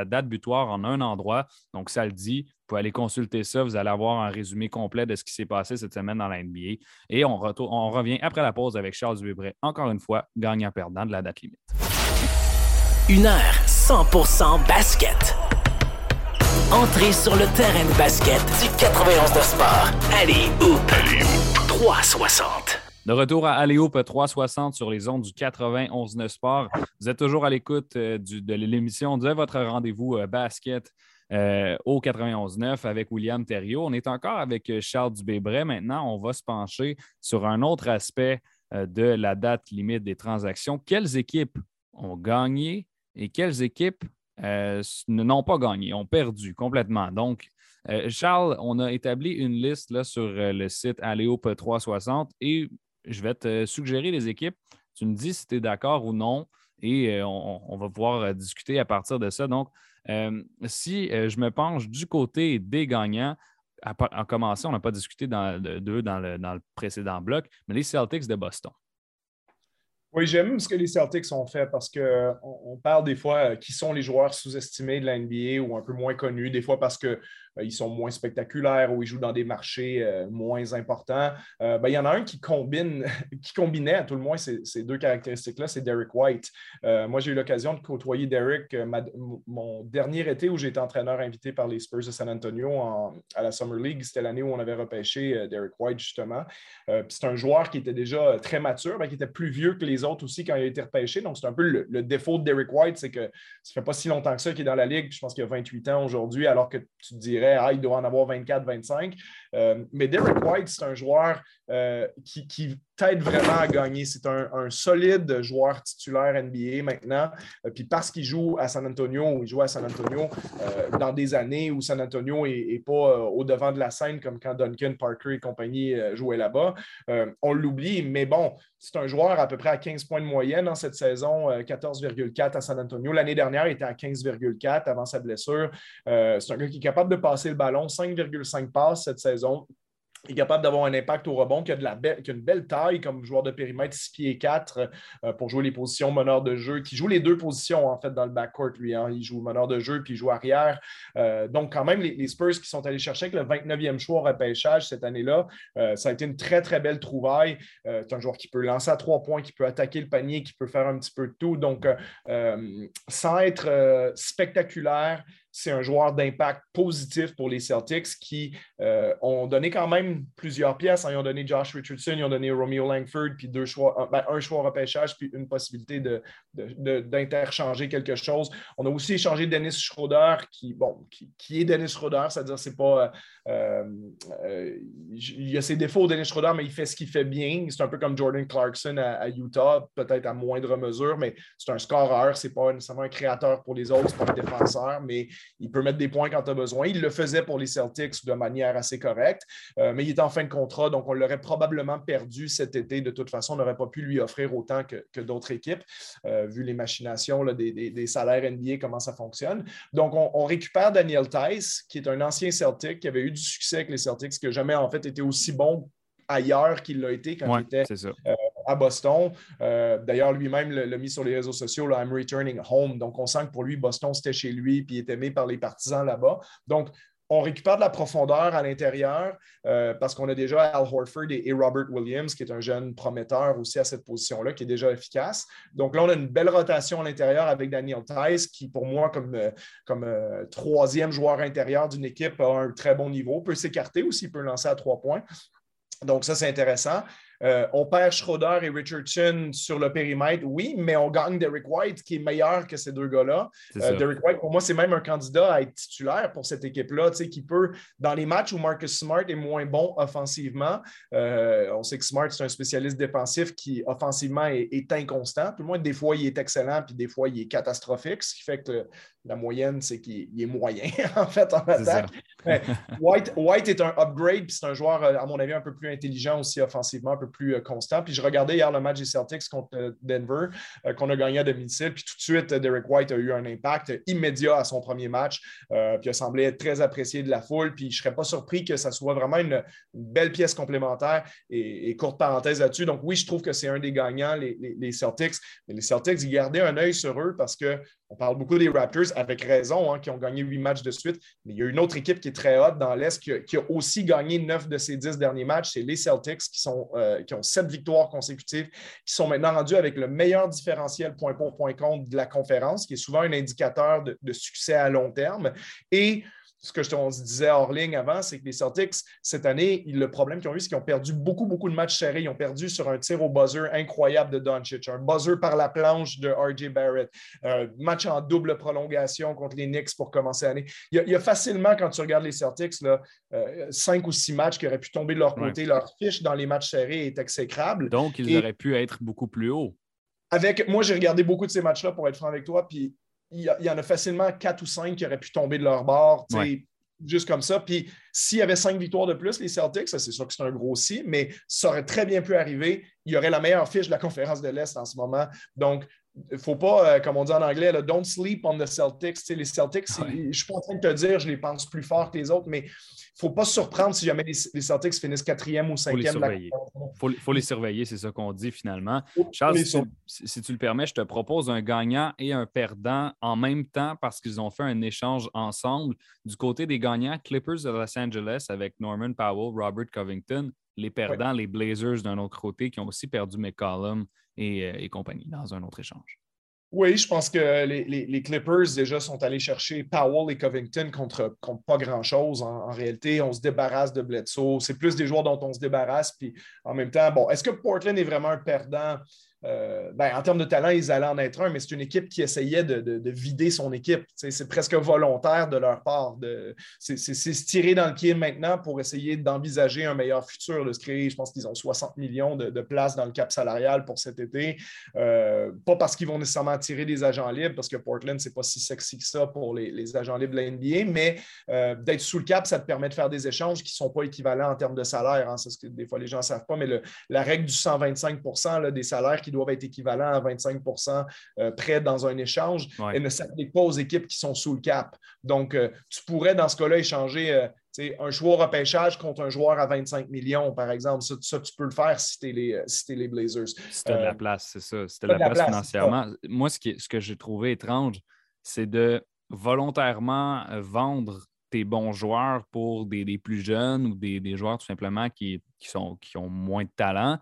date butoir en un endroit. Donc, ça le dit. Vous pouvez aller consulter ça. Vous allez avoir un résumé complet de ce qui s'est passé cette semaine dans la NBA. Et on, on revient après la pause avec Charles Dubébret, encore une fois, gagnant-perdant de la date limite. Une heure 100% basket. Entrez sur le terrain de basket du 91 de sport. Allez, hoop. Allez, 360. De retour à Aléoupe 360 sur les ondes du 91.9 Sport. Vous êtes toujours à l'écoute euh, de l'émission de votre rendez-vous euh, basket euh, au 91.9 avec William Thériault. On est encore avec Charles Dubébret. Maintenant, on va se pencher sur un autre aspect de la date limite des transactions. Quelles équipes ont gagné et quelles équipes n'ont pas gagné, ont perdu complètement? Donc, Charles, on a établi une liste là, sur le site Aléoupe 360 et je vais te suggérer les équipes. Tu me dis si tu es d'accord ou non et euh, on, va pouvoir euh, discuter à partir de ça. Donc, euh, si je me penche du côté des gagnants, en commençant, on n'a pas discuté d'eux dans, dans, le précédent bloc, mais les Celtics de Boston. Oui, j'aime ce que les Celtics ont fait parce qu'on on parle des fois qui sont les joueurs sous-estimés de la NBA ou un peu moins connus, des fois parce que ils sont moins spectaculaires ou ils jouent dans des marchés moins importants. Ben, il y en a un qui combine, qui combinait à tout le moins ces, deux caractéristiques-là, c'est Derek White. moi, j'ai eu l'occasion de côtoyer Derek mon dernier été où j'ai été entraîneur invité par les Spurs de San Antonio à la Summer League. C'était l'année où on avait repêché Derek White, justement. c'est un joueur qui était déjà très mature, mais qui était plus vieux que les autres aussi quand il a été repêché. Donc, c'est un peu le, défaut de Derek White, c'est que ça fait pas si longtemps que ça qu'il est dans la Ligue. Je pense qu'il a 28 ans aujourd'hui, alors que tu te il doit en avoir 24, 25. Euh, mais Derek White, c'est un joueur euh, qui t'aide vraiment à gagner. C'est un, solide joueur titulaire NBA maintenant. Euh, puis parce qu'il joue à San Antonio, il joue à San Antonio dans des années où San Antonio n'est pas au devant de la scène comme quand Duncan, Parker et compagnie jouaient là-bas, on l'oublie. Mais bon, c'est un joueur à peu près à 15 points de moyenne dans cette saison, 14,4 à San Antonio. L'année dernière, il était à 15,4 avant sa blessure. c'est un gars qui est capable de passer le ballon, 5,5 passes cette saison est capable d'avoir un impact au rebond, qui a, de la une belle taille comme joueur de périmètre, 6 pieds 4 euh, pour jouer les positions meneur de jeu, qui joue les deux positions en fait dans le backcourt, lui. Hein. Il joue meneur de jeu puis il joue arrière. Euh, donc, quand même, les, Spurs qui sont allés chercher avec le 29e choix au repêchage cette année-là, euh, ça a été une très, très belle trouvaille. c'est un joueur qui peut lancer à trois points, qui peut attaquer le panier, qui peut faire un petit peu de tout. Donc, sans être spectaculaire, c'est un joueur d'impact positif pour les Celtics qui euh, ont donné quand même plusieurs pièces. Ils ont donné Josh Richardson, ils ont donné Romeo Langford, puis deux choix, ben, un choix repêchage, puis une possibilité d'interchanger de, quelque chose. On a aussi échangé Dennis Schroeder, qui, bon, qui, est Dennis Schroeder, c'est-à-dire c'est pas. Euh, euh, il y a ses défauts, Dennis Schroeder, mais il fait ce qu'il fait bien. C'est un peu comme Jordan Clarkson à, Utah, peut-être à moindre mesure, mais c'est un scoreur, c'est pas nécessairement un créateur pour les autres, c'est pas un défenseur, mais il peut mettre des points quand tu as besoin. Il le faisait pour les Celtics de manière assez correcte, euh, mais il était en fin de contrat, donc on l'aurait probablement perdu cet été. De toute façon, on n'aurait pas pu lui offrir autant que, d'autres équipes, euh, vu les machinations des, salaires NBA, comment ça fonctionne. Donc, on, récupère Daniel Tice, qui est un ancien Celtic, qui avait eu du succès avec les Celtics, qui n'a jamais en fait été aussi bon ailleurs qu'il l'a été quand il était euh, à Boston. Euh, d'ailleurs, lui-même l'a mis sur les réseaux sociaux, là, I'm returning home. Donc, on sent que pour lui, Boston, c'était chez lui, puis il est aimé par les partisans là-bas. Donc, on récupère de la profondeur à l'intérieur euh, parce qu'on a déjà Al Horford et, Robert Williams, qui est un jeune prometteur aussi à cette position-là, qui est déjà efficace. Donc là, on a une belle rotation à l'intérieur avec Daniel Tice, qui pour moi, comme, euh, troisième joueur intérieur d'une équipe, a un très bon niveau, peut s'écarter aussi, peut lancer à trois points. Donc, ça, c'est intéressant. Euh, on perd Schroeder et Richardson sur le périmètre, oui, mais on gagne Derek White, qui est meilleur que ces deux gars-là. Euh, Derek White, pour moi, c'est même un candidat à être titulaire pour cette équipe-là, qui peut, dans les matchs où Marcus Smart est moins bon offensivement, euh, on sait que Smart, c'est un spécialiste défensif qui, offensivement, est, inconstant. Tout le moins, des fois, il est excellent, puis des fois, il est catastrophique, ce qui fait que la moyenne, c'est qu'il est moyen, en fait, en attaque. White, est un upgrade, puis c'est un joueur, à mon avis, un peu plus intelligent aussi offensivement, un peu plus euh, constant. Puis je regardais hier le match des Celtics contre euh, Denver, euh, qu'on a gagné à domicile. Puis tout de suite, Derek White a eu un impact immédiat à son premier match. puis il semblé être très apprécié de la foule. Puis je ne serais pas surpris que ça soit vraiment une, belle pièce complémentaire. Et, courte parenthèse là-dessus. Donc oui, je trouve que c'est un des gagnants, les, les, Celtics. Mais les Celtics, ils gardaient un œil sur eux parce que on parle beaucoup des Raptors, avec raison, hein, qui ont gagné huit matchs de suite. Mais il y a une autre équipe qui est très haute dans l'Est, qui, a aussi gagné neuf de ses dix derniers matchs. C'est les Celtics, euh, qui ont sept victoires consécutives, qui sont maintenant rendus avec le meilleur différentiel point pour point contre de la conférence, qui est souvent un indicateur de, de succès à long terme. Et ce que je te disais hors ligne avant, c'est que les Celtics, cette année, le problème qu'ils ont eu, c'est qu'ils ont perdu beaucoup, beaucoup de matchs serrés. Ils ont perdu sur un tir au buzzer incroyable de Doncic, un buzzer par la planche de R.J. Barrett, un match en double prolongation contre les Knicks pour commencer l'année. Il, y a facilement, quand tu regardes les Celtics, là, euh, cinq ou six matchs qui auraient pu tomber de leur côté. Leur fiche dans les matchs serrés est exécrable. Donc, ils auraient pu être beaucoup plus hauts. Avec, moi, j'ai regardé beaucoup de ces matchs-là pour être franc avec toi, puis il y, en a facilement quatre ou cinq qui auraient pu tomber de leur bord, juste comme ça. Puis s'il y avait cinq victoires de plus, les Celtics, c'est sûr que c'est un gros si, mais ça aurait très bien pu arriver. Il y aurait la meilleure fiche de la conférence de l'Est en ce moment. Donc, faut pas, euh, comme on dit en anglais, don't sleep on the Celtics. les Celtics, je ne suis pas en train de te dire, je les pense plus fort que les autres, mais il ne faut pas se surprendre si jamais les, Celtics finissent quatrième ou cinquième Il faut, les surveiller, c'est ça qu'on dit finalement. Charles, si, tu le permets, je te propose un gagnant et un perdant en même temps parce qu'ils ont fait un échange ensemble. Du côté des gagnants, Clippers de Los Angeles avec Norman Powell, Robert Covington. Les perdants, les Blazers d'un autre côté qui ont aussi perdu McCollum et, euh, et compagnie dans un autre échange. Oui, je pense que les, Clippers déjà sont allés chercher Powell et Covington contre, pas grand-chose. En, réalité, on se débarrasse de Bledsoe. C'est plus des joueurs dont on se débarrasse. Puis en même temps, bon, est-ce que Portland est vraiment un perdant? Euh, ben, en termes de talent, ils allaient en être un, mais c'est une équipe qui essayait de, vider son équipe. C'est presque volontaire de leur part. C'est se tirer dans le pied maintenant pour essayer d'envisager un meilleur futur, de se créer. Je pense qu'ils ont 60 millions de, places dans le cap salarial pour cet été. Euh, pas parce qu'ils vont nécessairement tirer des agents libres, parce que Portland, c'est pas si sexy que ça pour les, agents libres de la NBA, mais euh, d'être sous le cap, ça te permet de faire des échanges qui ne sont pas équivalents en termes de salaire. Hein. C'est ce que des fois les gens ne savent pas, mais la règle du 125% des salaires qui doivent être équivalents à 25% euh, près dans un échange et ne s'applique pas aux équipes qui sont sous le cap. Donc, euh, tu pourrais dans ce cas-là échanger euh, un joueur repêchage contre un joueur à 25 millions, par exemple. Ça, tu peux le faire si tu es, les, si les Blazers. Si tu as de la place, c'est ça. Si tu as de la, place, financièrement. Moi, ce, qui, ce que j'ai trouvé étrange, c'est de volontairement vendre tes bons joueurs pour des, plus jeunes ou des, joueurs tout simplement qui, sont, qui ont moins de talent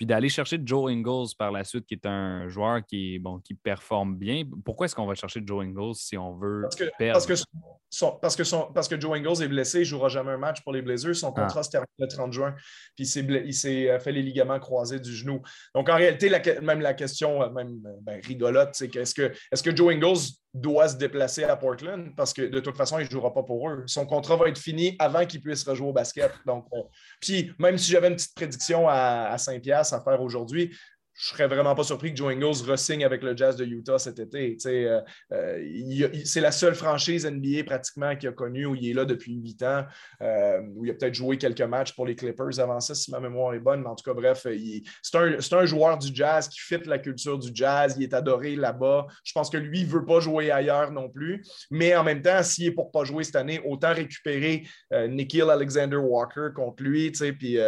puis d'aller chercher Joe Ingles par la suite, qui est un joueur qui, bon, qui performe bien. Pourquoi est-ce qu'on va chercher Joe Ingles si on veut parce que, perdre? Parce que, parce, que parce que Joe Ingles est blessé, il ne jouera jamais un match pour les Blazers. Son ah. contrat se termine le 30 juin, puis il s'est euh, fait les ligaments croisés du genou. Donc, en réalité, même la question, euh, même euh, ben, rigolote, c'est que est-ce que, est que Joe Ingles doit se déplacer à Portland parce que de toute façon, il ne jouera pas pour eux. Son contrat va être fini avant qu'il puisse rejouer au basket. Donc, puis même si j'avais une petite prédiction à, à Saint-Pierre à faire aujourd'hui, je serais vraiment pas surpris que Joe Ingles re-signe avec le Jazz de Utah cet été. Euh, euh, c'est la seule franchise NBA pratiquement qu'il a connue où il est là depuis huit ans, euh, où il a peut-être joué quelques matchs pour les Clippers avant ça, si ma mémoire est bonne. Mais en tout cas, bref, c'est un, un, joueur du jazz qui fit la culture du jazz. Il est adoré là-bas. Je pense que lui, il ne veut pas jouer ailleurs non plus. Mais en même temps, s'il est pour pas jouer cette année, autant récupérer Nikhil Alexander Walker contre lui, puis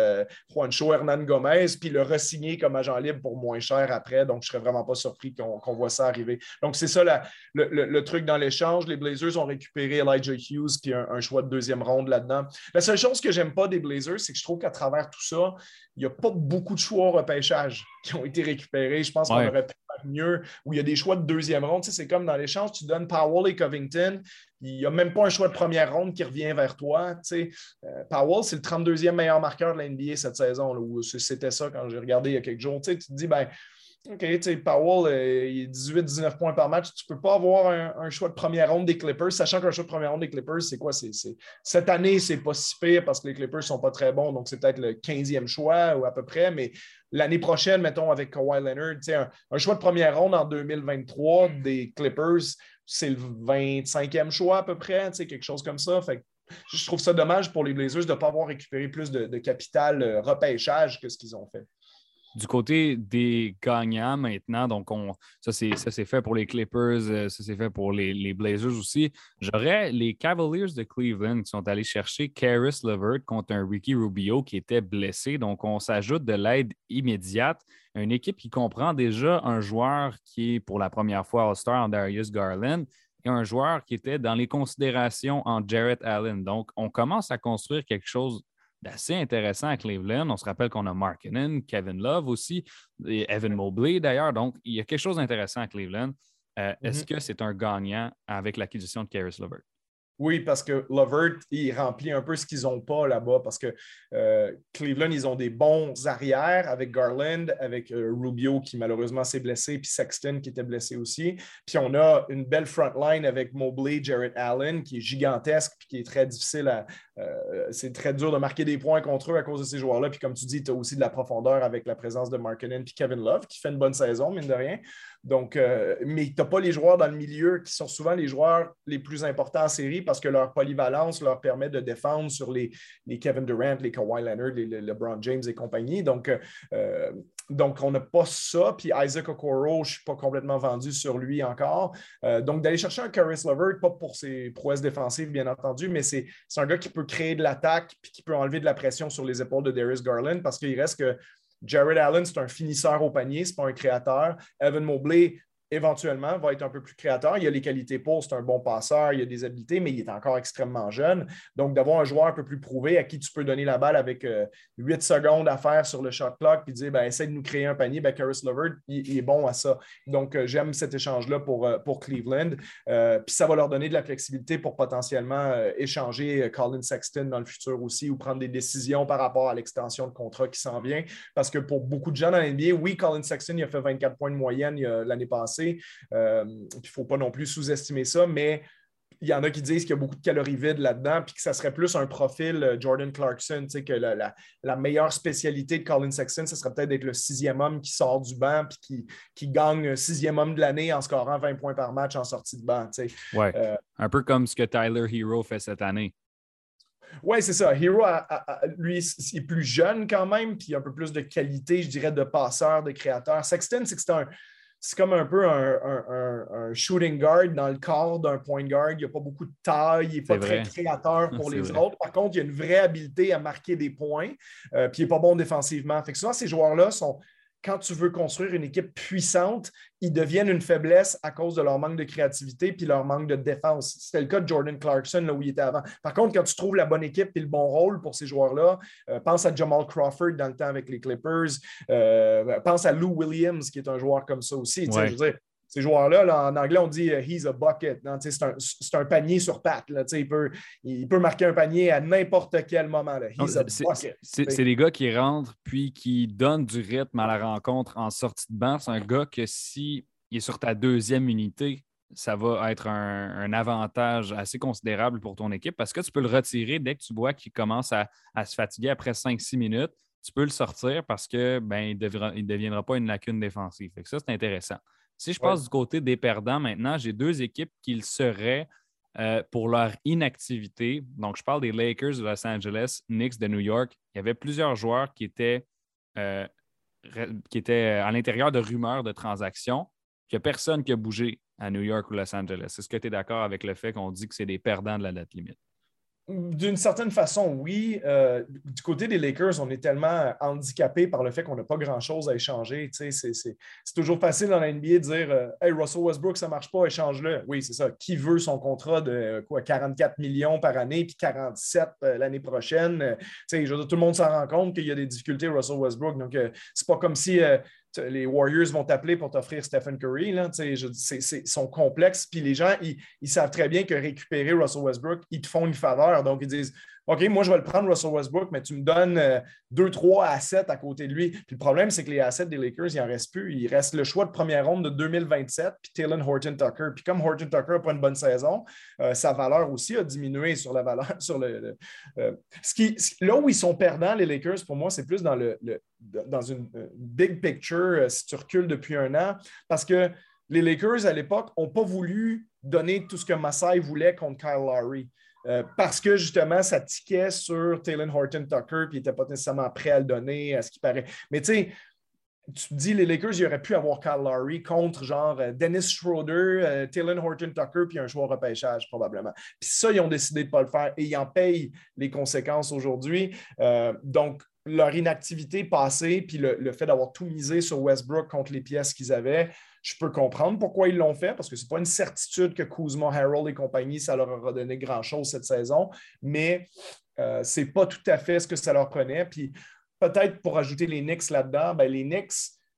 Juancho Hernan Gomez, puis le re-signer comme agent libre pour moins cher après. Donc, je ne serais vraiment pas surpris qu'on voit ça arriver. Donc, c'est ça le, truc dans l'échange. Les Blazers ont récupéré Elijah Hughes puis un, choix de deuxième ronde là-dedans. La seule chose que j'aime pas des Blazers, c'est que je trouve qu'à travers tout ça, il n'y a pas beaucoup de choix au repêchage qui ont été récupérés. Je pense qu'on aurait pu faire mieux, où il y a des choix de deuxième ronde. c'est comme dans l'échange, tu donnes Powell et Covington, il n'y a même pas un choix de première ronde qui revient vers toi. Euh, Powell, c'est le 32e meilleur marqueur de la NBA cette saison, c'était ça quand j'ai regardé il y a quelques jours. Tu te dis, ben, OK, Powell, euh, il est 18-19 points par match. Tu ne peux pas avoir un, choix de première ronde des Clippers, sachant qu'un choix de première ronde des Clippers, c'est quoi? Cette année, c'est pas si pire parce que les Clippers ne sont pas très bons, donc c'est peut-être le 15e choix ou à peu près, mais l'année prochaine, mettons, avec Kawhi Leonard, un choix de première ronde en 2023 des Clippers, c'est le 25e choix à peu près, quelque chose comme ça. Fait je trouve ça dommage pour les Blazers de ne pas avoir récupéré plus de, capital euh, repêchage que ce qu'ils ont fait. Du côté des gagnants maintenant, donc on, ça c'est fait pour les Clippers, euh, ça c'est fait pour les, Blazers aussi. J'aurais les Cavaliers de Cleveland qui sont allés chercher Karis Levert contre un Ricky Rubio qui était blessé. Donc on s'ajoute de l'aide immédiate. Une équipe qui comprend déjà un joueur qui est pour la première fois All-Star en Darius Garland et un joueur qui était dans les considérations en Jarrett Allen. Donc on commence à construire quelque chose d'assez intéressant à Cleveland. On se rappelle qu'on a Mark Kevin Love aussi, et Evan Mobley d'ailleurs. Donc, il y a quelque chose d'intéressant à Cleveland. Euh, est-ce mm-hmm. que c'est un gagnant avec l'acquisition de Karis Levert? Oui, parce que Lovert, il remplit un peu ce qu'ils n'ont pas là-bas, parce que euh, Cleveland, ils ont des bons arrières avec Garland, avec euh, Rubio qui malheureusement s'est blessé, puis Sexton qui était blessé aussi. Puis on a une belle front line avec Mobley, Jarrett Allen, qui est gigantesque, puis qui est très difficile à. Euh, c'est très dur de marquer des points contre eux à cause de ces joueurs-là. Puis comme tu dis, tu as aussi de la profondeur avec la présence de Markkinen puis Kevin Love, qui fait une bonne saison, mine de rien. Donc, euh, mais tu n'as pas les joueurs dans le milieu qui sont souvent les joueurs les plus importants en série parce que leur polyvalence leur permet de défendre sur les, Kevin Durant, les Kawhi Leonard, les, LeBron James et compagnie. Donc, euh, donc on n'a pas ça. Puis Isaac Okoro, je ne suis pas complètement vendu sur lui encore. Euh, donc, d'aller chercher un Caris Lover, pas pour ses prouesses défensives, bien entendu, mais c'est un gars qui peut créer de l'attaque puis qui peut enlever de la pression sur les épaules de Darius Garland parce qu'il reste que Jared Allen, c'est un finisseur au panier, ce n'est pas un créateur. Evan Mobley, éventuellement, va être un peu plus créateur. Il a les qualités pour, c'est un bon passeur, il a des habiletés, mais il est encore extrêmement jeune. Donc, d'avoir un joueur un peu plus prouvé à qui tu peux donner la balle avec euh, huit 8 secondes à faire sur le shot clock, puis dire, ben, essaie de nous créer un panier, ben, Caris Lovert, il, est bon à ça. Donc, euh, j'aime cet échange-là pour, euh, pour Cleveland. puis ça va leur donner de la flexibilité pour potentiellement échanger Colin Sexton dans le futur aussi ou prendre des décisions par rapport à l'extension de contrat qui s'en vient. Parce que pour beaucoup de gens dans l'NBA, oui, Colin Sexton, il a fait 24 points de moyenne l'année passée euh, il ne faut pas non plus sous-estimer ça, mais il y en a qui disent qu'il y a beaucoup de calories vides là-dedans, puis que ça serait plus un profil euh, Jordan Clarkson, que la, meilleure spécialité de Colin Sexton, ce serait peut-être d'être le sixième homme qui sort du banc, puis qui, qui gagne sixième homme de l'année en scorant 20 points par match en sortie de banc. Ouais. Euh, un peu comme ce que Tyler Hero fait cette année. Oui, c'est ça. Hero, lui, il est plus jeune quand même, puis un peu plus de qualité, je dirais, de passeur, de créateur. Sexton, c'est que c'est un, c'est comme un peu un, shooting guard dans le corps d'un point guard. Il n'y a pas beaucoup de taille, il n'est pas très créateur pour les autres. Par contre, il y a une vraie habileté à marquer des points, euh, puis il n'est pas bon défensivement. Fait que souvent, ces joueurs-là sont quand tu veux construire une équipe puissante, ils deviennent une faiblesse à cause de leur manque de créativité puis leur manque de défense. C'était le cas de Jordan Clarkson, là où il était avant. Par contre, quand tu trouves la bonne équipe et le bon rôle pour ces joueurs-là, euh, pense à Jamal Crawford dans le temps avec les Clippers, euh, pense à Lou Williams, qui est un joueur comme ça aussi. Je veux dire, ces joueurs-là, en anglais, on dit uh, he's a bucket. C'est un, panier sur patte. il, peut, il peut marquer un panier à n'importe quel moment. C'est des gars qui rentrent puis qui donnent du rythme à la rencontre en sortie de banc. C'est un gars que si il est sur ta deuxième unité, ça va être un, avantage assez considérable pour ton équipe parce que tu peux le retirer dès que tu vois qu'il commence à, se fatiguer après 5-6 minutes. Tu peux le sortir parce que ben, il ne deviendra pas une lacune défensive. ça, c'est intéressant. Si je passe du côté des perdants maintenant, j'ai deux équipes qui le seraient euh, pour leur inactivité. Donc, je parle des Lakers de Los Angeles, Knicks de New York. Il y avait plusieurs joueurs qui étaient, euh, qui étaient à l'intérieur de rumeurs de transactions. Il n'y a personne qui a bougé à New York ou Los Angeles. Est-ce que tu es d'accord avec le fait qu'on dit que c'est des perdants de la date limite? D'une certaine façon, oui. Euh, du côté des Lakers, on est tellement handicapé par le fait qu'on n'a pas grand-chose à échanger. C'est toujours facile dans la NBA de dire euh, Hey, Russell Westbrook, ça ne marche pas, échange-le. Oui, c'est ça. Qui veut son contrat de quoi, 44 millions par année puis 47 euh, l'année prochaine? Je tout le monde s'en rend compte qu'il y a des difficultés Russell Westbrook. Donc, c'est pas comme si les Warriors vont t'appeler pour t'offrir Stephen Curry. c'est, sont complexes. Puis les gens, ils, savent très bien que récupérer Russell Westbrook, ils te font une faveur. Donc, ils disent OK, moi, je vais le prendre, Russell Westbrook, mais tu me donnes 2, 3 assets à côté de lui. Puis le problème, c'est que les assets des Lakers, il n'en reste plus. Il reste le choix de première ronde de 2027, puis Taylor Horton Tucker. Puis comme Horton Tucker n'a pas une bonne saison, euh, sa valeur aussi a diminué sur la valeur. Sur le, euh, ce qui, là où ils sont perdants, les Lakers, pour moi, c'est plus dans, le, dans une big picture, euh, si tu recules depuis un an, parce que les Lakers, à l'époque, n'ont pas voulu donner tout ce que Masai voulait contre Kyle Lowry. Euh, parce que justement, ça tiquait sur Taylor Horton Tucker, puis il n'était pas nécessairement prêt à le donner, à ce qui paraît. Mais tu sais, tu te dis, les Lakers, ils auraient pu avoir Kyle Lowry contre genre euh, Dennis Schroeder, euh, Taylor Horton Tucker, puis un choix repêchage probablement. Puis ça, ils ont décidé de ne pas le faire et ils en payent les conséquences aujourd'hui. donc, leur inactivité passée, puis le fait d'avoir tout misé sur Westbrook contre les pièces qu'ils avaient, je peux comprendre pourquoi ils l'ont fait, parce que ce n'est pas une certitude que Kuzma, Harold et compagnie, ça leur aura donné grand-chose cette saison, mais euh, ce n'est pas tout à fait ce que ça leur prenait. Puis peut-être pour ajouter les Knicks là-dedans, ben, les Knicks,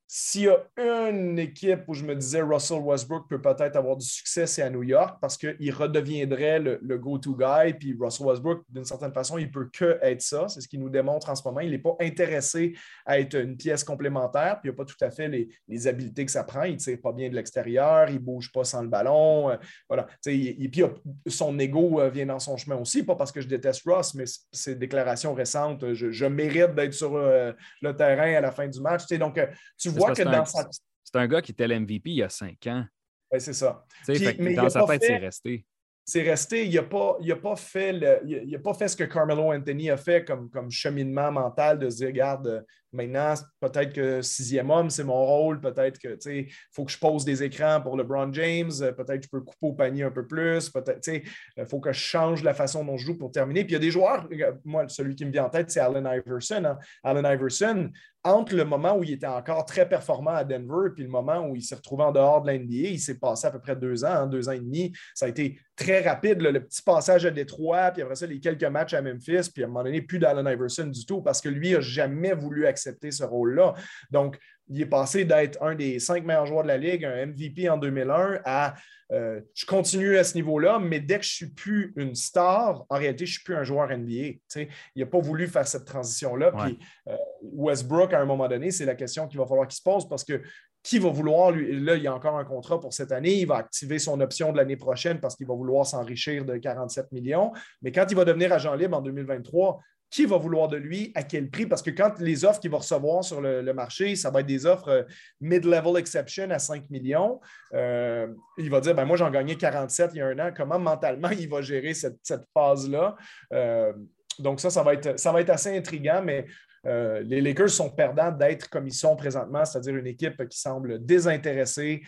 s'il y a une équipe où je me disais Russell Westbrook peut peut-être avoir du succès, c'est à New York parce qu'il redeviendrait le, go-to guy. Puis Russell Westbrook, d'une certaine façon, il ne peut que être ça. C'est ce qu'il nous démontre en ce moment. Il n'est pas intéressé à être une pièce complémentaire. Puis il n'a pas tout à fait les, habiletés que ça prend. Il ne tire pas bien de l'extérieur. Il ne bouge pas sans le ballon. Euh, voilà. Et puis son ego euh, vient dans son chemin aussi. Pas parce que je déteste Russ, mais ses déclarations récentes, je, mérite d'être sur euh, le terrain à la fin du match. donc, tu vois c'est un gars qui était l'MVP il y a cinq ans. Oui, c'est ça. mais dans sa tête, c'est resté. C'est resté. Il n'a pas, pas, fait pas fait ce que Carmelo Anthony a fait comme, comme cheminement mental de se dire, regarde, Maintenant, peut-être que sixième homme, c'est mon rôle. Peut-être que il faut que je pose des écrans pour LeBron James. Peut-être que je peux couper au panier un peu plus. Peut-être il faut que je change la façon dont je joue pour terminer. Puis il y a des joueurs, moi, celui qui me vient en tête, c'est Allen Iverson. Hein. Allen Iverson, entre le moment où il était encore très performant à Denver et le moment où il s'est retrouvé en dehors de l'NBA, il s'est passé à peu près deux ans, hein, deux ans et demi. Ça a été très rapide, le petit passage à Détroit, puis après ça, les quelques matchs à Memphis, puis à un moment donné, plus d'Allen Iverson du tout parce que lui n'a jamais voulu accepter ce rôle-là. Donc, il est passé d'être un des cinq meilleurs joueurs de la Ligue, un MVP en 2001, à euh, je continue à ce niveau-là, mais dès que je ne suis plus une star, en réalité, je ne suis plus un joueur NBA. il n'a pas voulu faire cette transition-là. Puis euh, Westbrook, à un moment donné, c'est la question qu'il va falloir qu'il se pose parce que qui va vouloir, lui, là, il y a encore un contrat pour cette année, il va activer son option de l'année prochaine parce qu'il va vouloir s'enrichir de 47 millions. Mais quand il va devenir agent libre en 2023, qui va vouloir de lui, à quel prix? Parce que quand les offres qu'il va recevoir sur le, marché, ça va être des offres euh, mid-level exception à 5 millions. Euh, il va dire, ben moi, j'en gagnais 47 il y a un an. Comment mentalement il va gérer cette, phase-là? Euh, donc ça, ça va, être, ça va être assez intriguant, mais les Lakers sont perdants d'être comme ils sont présentement, c'est-à-dire une équipe qui semble désintéressée.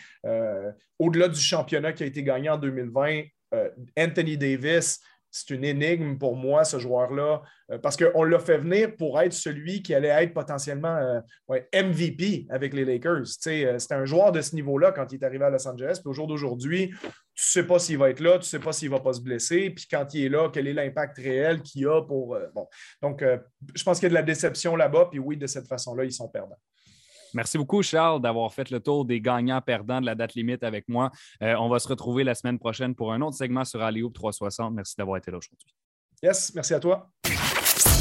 Au-delà du championnat qui a été gagné en 2020, Anthony Davis, c'est une énigme pour moi, ce joueur-là, euh, parce qu'on l'a fait venir pour être celui qui allait être potentiellement euh, MVP avec les Lakers. Euh, c'était un joueur de ce niveau-là quand il est arrivé à Los Angeles. Puis au jour d'aujourd'hui, tu ne sais pas s'il va être là, tu ne sais pas s'il ne va pas se blesser. Puis quand il est là, quel est l'impact réel qu'il a pour. bon. Donc, je pense qu'il y a de la déception là-bas. Puis oui, de cette façon-là, ils sont perdants. Merci beaucoup, Charles, d'avoir fait le tour des gagnants-perdants de la date limite avec moi. Euh, on va se retrouver la semaine prochaine pour un autre segment sur Alley 360. Merci d'avoir été là aujourd'hui. Yes, merci à toi.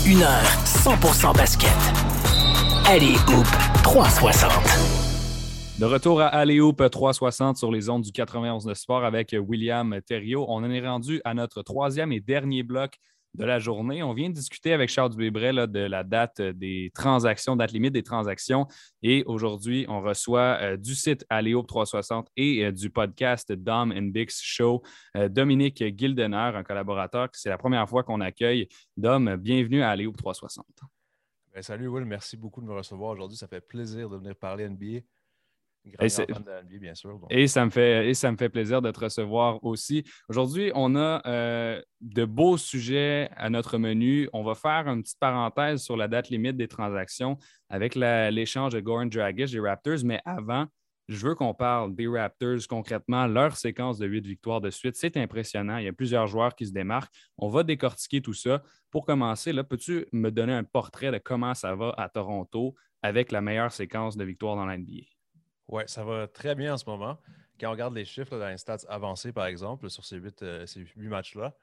Une heure 100% basket. Alley 360. De retour à Alley-Hoop 360 sur les ondes du 91 de sport avec William Thériault. On en est rendu à notre troisième et dernier bloc de la journée. On vient de discuter avec Charles Dubébret de la date des transactions, date limite des transactions. Et aujourd'hui, on reçoit euh, du site Aléo 360 et euh, du podcast Dom and Bix Show euh, Dominique Gildener, un collaborateur. C'est la première fois qu'on accueille. Dom, bienvenue à Aléo 360. Ben, salut Will, merci beaucoup de me recevoir aujourd'hui. Ça fait plaisir de venir parler NBA. Et, ça me fait, et ça me fait plaisir de te recevoir aussi. Aujourd'hui, on a euh, de beaux sujets à notre menu. On va faire une petite parenthèse sur la date limite des transactions avec l'échange de Goran Dragic des Raptors. Mais avant, je veux qu'on parle des Raptors concrètement, leur séquence de huit victoires de suite. C'est impressionnant. Il y a plusieurs joueurs qui se démarquent. On va décortiquer tout ça. Pour commencer, peux-tu me donner un portrait de comment ça va à Toronto avec la meilleure séquence de victoires dans l'NBA? Oui, ça va très bien en ce moment. Quand on regarde les chiffres dans les stats avancés, par exemple, sur ces huit, euh, matchs-là,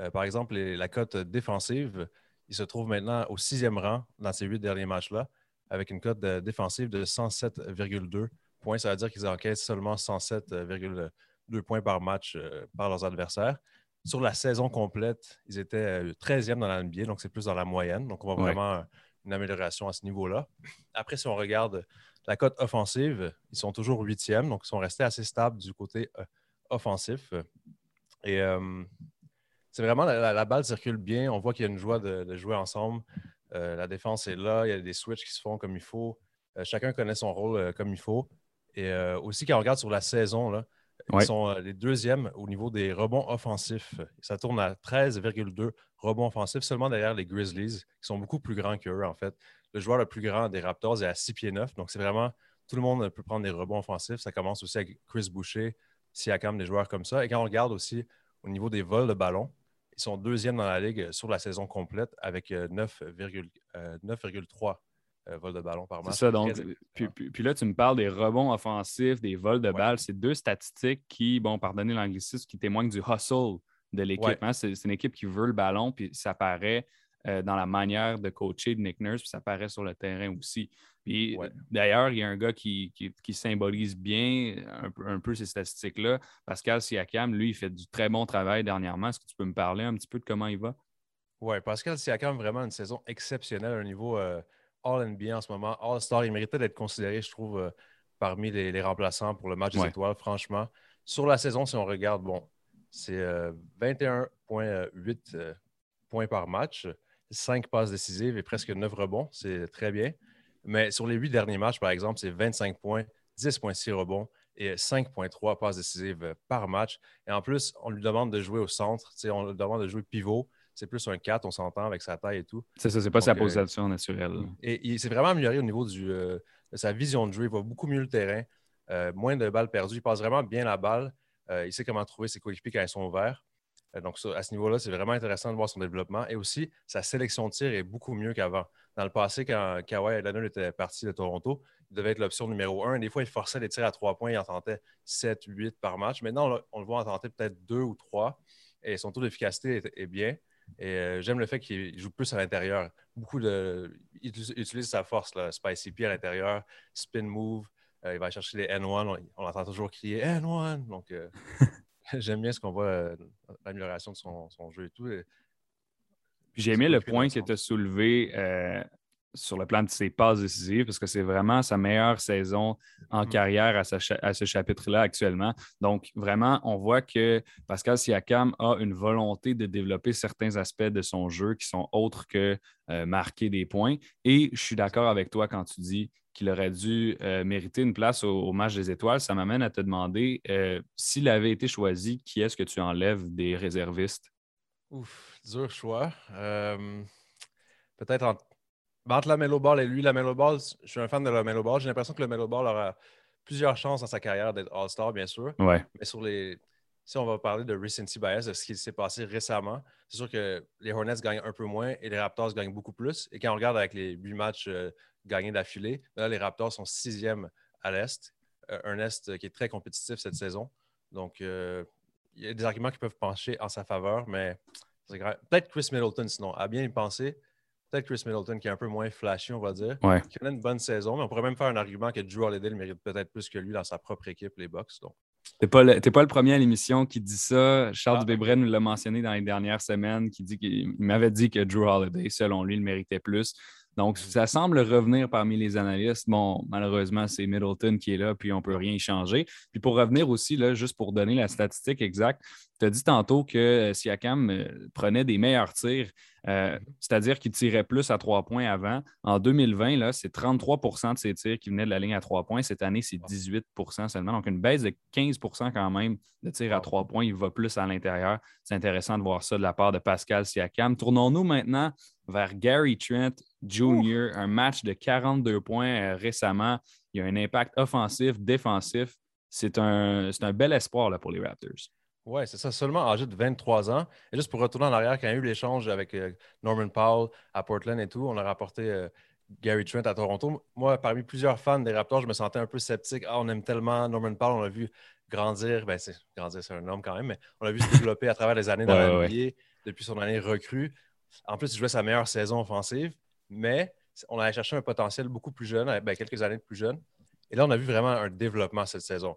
euh, par exemple, la cote défensive, il se trouve maintenant au sixième rang dans ces huit derniers matchs-là, avec une cote défensive de 107,2 points. Ça veut dire qu'ils encaissent seulement 107,2 points par match euh, par leurs adversaires. Sur la saison complète, ils étaient 13e dans la NBA, donc c'est plus dans la moyenne. Donc, on voit vraiment une amélioration à ce niveau-là. Après, si on regarde la cote offensive, ils sont toujours huitièmes, donc ils sont restés assez stables du côté euh, offensif. Et euh, c'est vraiment la, balle circule bien. On voit qu'il y a une joie de, jouer ensemble. Euh, la défense est là, il y a des switches qui se font comme il faut. chacun connaît son rôle comme il faut. Et aussi, quand on regarde sur la saison, là, ils sont les deuxièmes au niveau des rebonds offensifs. Ça tourne à 13,2 rebonds offensifs, seulement derrière les Grizzlies, qui sont beaucoup plus grands qu'eux, en fait le joueur le plus grand des Raptors est à 6 pieds 9. Donc, c'est vraiment tout le monde peut prendre des rebonds offensifs. Ça commence aussi avec Chris Boucher, Siakam, des joueurs comme ça. Et quand on regarde aussi au niveau des vols de ballon, ils sont deuxièmes dans la ligue sur la saison complète avec 9,3 euh, euh, euh, vols de ballon par match. C'est ça, donc. Puis, là, tu me parles des rebonds offensifs, des vols de balles. C'est deux statistiques qui, bon, pardonnez l'anglicisme, qui témoignent du hustle de l'équipe. Hein. C'est une équipe qui veut le ballon, puis ça paraît euh, dans la manière de coacher de Nick Nurse, puis ça paraît sur le terrain aussi. Puis d'ailleurs, il y a un gars qui, symbolise bien un, peu ces statistiques-là. Pascal Siakam, lui, il fait du très bon travail dernièrement. Est-ce que tu peux me parler un petit peu de comment il va? Oui, Pascal Siakam, vraiment une saison exceptionnelle au niveau euh, All-NBA en ce moment. All-Star, il méritait d'être considéré, je trouve, euh, parmi les, remplaçants pour le match des étoiles, franchement. Sur la saison, si on regarde, bon, c'est 21,8 points par match. 5 passes décisives et presque 9 rebonds. C'est très bien. Mais sur les huit derniers matchs, par exemple, c'est 25 points, 10,6 rebonds et 5,3 passes décisives par match. Et en plus, on lui demande de jouer au centre. On lui demande de jouer pivot. C'est plus un 4, on s'entend avec sa taille et tout. C'est ça, c'est pas sa euh, position naturelle. Et il s'est vraiment amélioré au niveau du, euh, de sa vision de jeu. Il voit beaucoup mieux le terrain, euh, moins de balles perdues. Il passe vraiment bien la balle. il sait comment trouver ses coéquipiers quand ils sont ouverts. donc, à ce niveau-là, c'est vraiment intéressant de voir son développement. Et aussi, sa sélection de tir est beaucoup mieux qu'avant. Dans le passé, quand Kawhi Leonard était parti de Toronto, il devait être l'option numéro un. Des fois, il forçait les tirs à trois points. Il en tentait 7, 8 par match. Maintenant, on le voit en tenter peut-être deux ou trois. Et son taux d'efficacité est bien. Et euh, j'aime le fait qu'il joue plus à l'intérieur. Beaucoup de. Il utilise sa force, là, Spicy P à l'intérieur, spin move. Euh, il va chercher les N1. On, entend toujours crier N1. Donc, euh, j'aime bien ce qu'on voit, l'amélioration de son, jeu et tout. J'ai aimé le point que tu as soulevé sur le plan de ses passes décisives, parce que c'est vraiment sa meilleure saison en mm. carrière à, ce chapitre-là actuellement. Donc, vraiment, on voit que Pascal Siakam a une volonté de développer certains aspects de son jeu qui sont autres que euh, marquer des points. Et je suis d'accord avec toi quand tu dis qu'il aurait dû euh, mériter une place au, match des étoiles. Ça m'amène à te demander, euh, s'il avait été choisi, qui est-ce que tu enlèves des réservistes? Ouf, dur choix. Peut-être en entre la Melo Ball et lui, la Melo Ball, je suis un fan de la Melo Ball. J'ai l'impression que le Melo Ball aura plusieurs chances dans sa carrière d'être All-Star, bien sûr. Ouais. Mais sur les. Si on va parler de recency bias, de ce qui s'est passé récemment, c'est sûr que les Hornets gagnent un peu moins et les Raptors gagnent beaucoup plus. Et quand on regarde avec les huit matchs euh, gagnés d'affilée, là, les Raptors sont sixième à l'Est. Euh, un Est qui est très compétitif cette saison. Donc, euh, il y a des arguments qui peuvent pencher en sa faveur, mais peut-être Chris Middleton, sinon, à bien y penser, Peut-être Chris Middleton qui est un peu moins flashy, on va dire. Qui a une bonne saison, mais on pourrait même faire un argument que Drew Holiday le mérite peut-être plus que lui dans sa propre équipe, les Bucks. Donc. T'es pas, le, pas le premier à l'émission qui dit ça. Charles ah, nous l'a mentionné dans les dernières semaines, qui dit qu'il m'avait dit que Drew Holiday, selon lui, le méritait plus. Donc, mm. ça semble revenir parmi les analystes. Bon, malheureusement, c'est Middleton qui est là, puis on ne peut rien y changer. Puis pour revenir aussi, là, juste pour donner la statistique exacte, tu as dit tantôt que euh, Siakam euh, prenait des meilleurs tirs, euh, c'est-à-dire qu'il tirait plus à trois points avant. En 2020, c'est 33% de ses tirs qui venaient de la ligne à trois points. Cette année, c'est 18% seulement. Donc, une baisse de 15% quand même de tirs à trois points. Il va plus à l'intérieur. C'est intéressant de voir ça de la part de Pascal Siakam. Tournons-nous maintenant vers Gary Trent Jr., un match de 42 points récemment. Il y a un impact offensif, défensif. C'est un, un bel espoir là, pour les Raptors. Oui, c'est ça, seulement âgé de 23 ans. Et juste pour retourner en arrière, quand il y a eu l'échange avec euh, Norman Powell à Portland et tout, on a rapporté euh, Gary Trent à Toronto. Moi, parmi plusieurs fans des Raptors, je me sentais un peu sceptique. Ah, on aime tellement Norman Powell, on l'a vu grandir. Ben, c'est, grandir, c'est un homme quand même, mais on l'a vu se développer à travers les années dans la NBA, depuis son année recrue. En plus, il jouait sa meilleure saison offensive, mais on allait chercher un potentiel beaucoup plus jeune, ben, quelques années de plus jeune. Et là, on a vu vraiment un développement cette saison.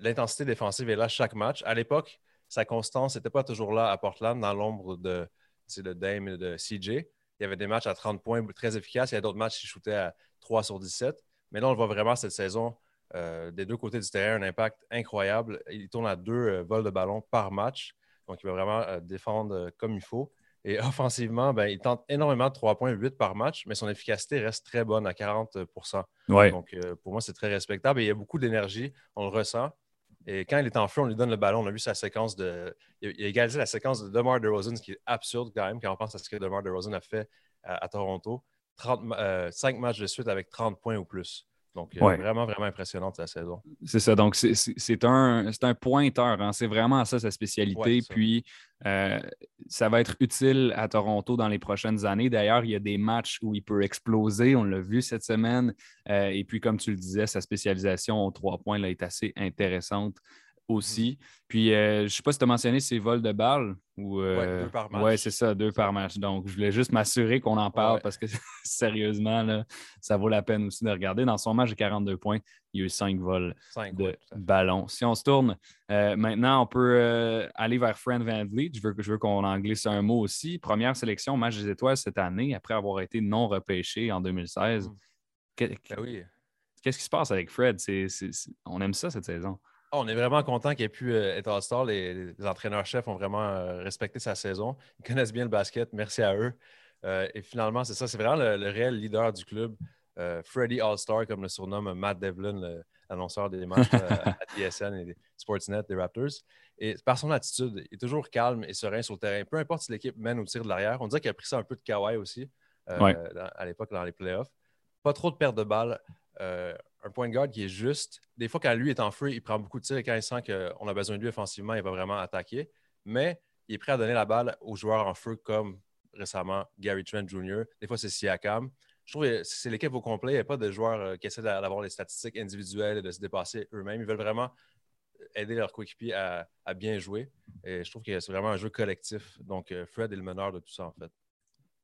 L'intensité défensive est là chaque match. À l'époque, sa constance n'était pas toujours là à Portland dans l'ombre de, de Dame et de CJ. Il y avait des matchs à 30 points très efficaces. Il y a d'autres matchs qui shootaient à 3 sur 17. Mais là, on le voit vraiment cette saison euh, des deux côtés du terrain, un impact incroyable. Il tourne à deux euh, vols de ballon par match. Donc, il va vraiment euh, défendre comme il faut. Et offensivement, ben, il tente énormément de 3 points 8 par match, mais son efficacité reste très bonne à 40% Donc, pour moi, c'est très respectable et il y a beaucoup d'énergie. On le ressent. Et quand il est en feu, on lui donne le ballon. On a vu sa séquence de. Il a égalisé la séquence de DeMar DeRozan, ce qui est absurde quand même quand on pense à ce que DeMar DeRozan a fait à, Toronto. 30, 5 euh, matchs de suite avec 30 points ou plus. Donc, euh, vraiment, vraiment impressionnante la saison. C'est ça. Donc, c'est un, un pointeur. Hein. C'est vraiment ça, sa spécialité. Puis, euh, ça va être utile à Toronto dans les prochaines années. D'ailleurs, il y a des matchs où il peut exploser. On l'a vu cette semaine. Euh, et puis, comme tu le disais, sa spécialisation aux trois points là, est assez intéressante aussi. Puis, euh, je ne sais pas si tu as mentionné ces vols de balles. Ou, euh... deux par match. Oui, c'est ça, deux par match. Donc, je voulais juste m'assurer qu'on en parle parce que sérieusement, là, ça vaut la peine aussi de regarder. Dans son match de 42 points, il y a eu cinq vols de ballon. Si on se tourne, euh, maintenant, on peut aller vers Fred Van Vliet. Je veux, je veux qu'on en glisse un mot aussi. Première sélection match des étoiles cette année, après avoir été non repêché en 2016. Mm. Ben oui. Qu'est-ce qui se passe avec Fred? On aime ça cette saison. Ah, on est vraiment content qu'il ait pu euh, être All-Star. Les, entraîneurs-chefs ont vraiment euh, respecté sa saison. Ils connaissent bien le basket. Merci à eux. Euh, et finalement, c'est ça, c'est vraiment le, réel leader du club. Freddy All-Star, comme le surnomme Matt Devlin, l'annonceur des matchs à TSN et Sportsnet des Raptors. Et par son attitude, il est toujours calme et serein sur le terrain. Peu importe si l'équipe mène ou tire de l'arrière. On dirait qu'il a pris ça un peu de Kawhi aussi à l'époque dans les playoffs. Pas trop de perte de balles. Un point de garde qui est juste. Des fois, quand lui est en free, il prend beaucoup de tirs et quand il sent qu'on a besoin de lui offensivement, il va vraiment attaquer. Mais il est prêt à donner la balle aux joueurs en feu comme récemment Gary Trent Jr. Des fois, c'est Siakam. Je trouve que c'est l'équipe au complet. Il n'y a pas de joueurs euh, qui essaient d'avoir les statistiques individuelles et de se dépasser eux-mêmes. Ils veulent vraiment aider leurs coéquipiers à, bien jouer. Et je trouve que c'est vraiment un jeu collectif. Donc, euh, Fred est le meneur de tout ça, en fait.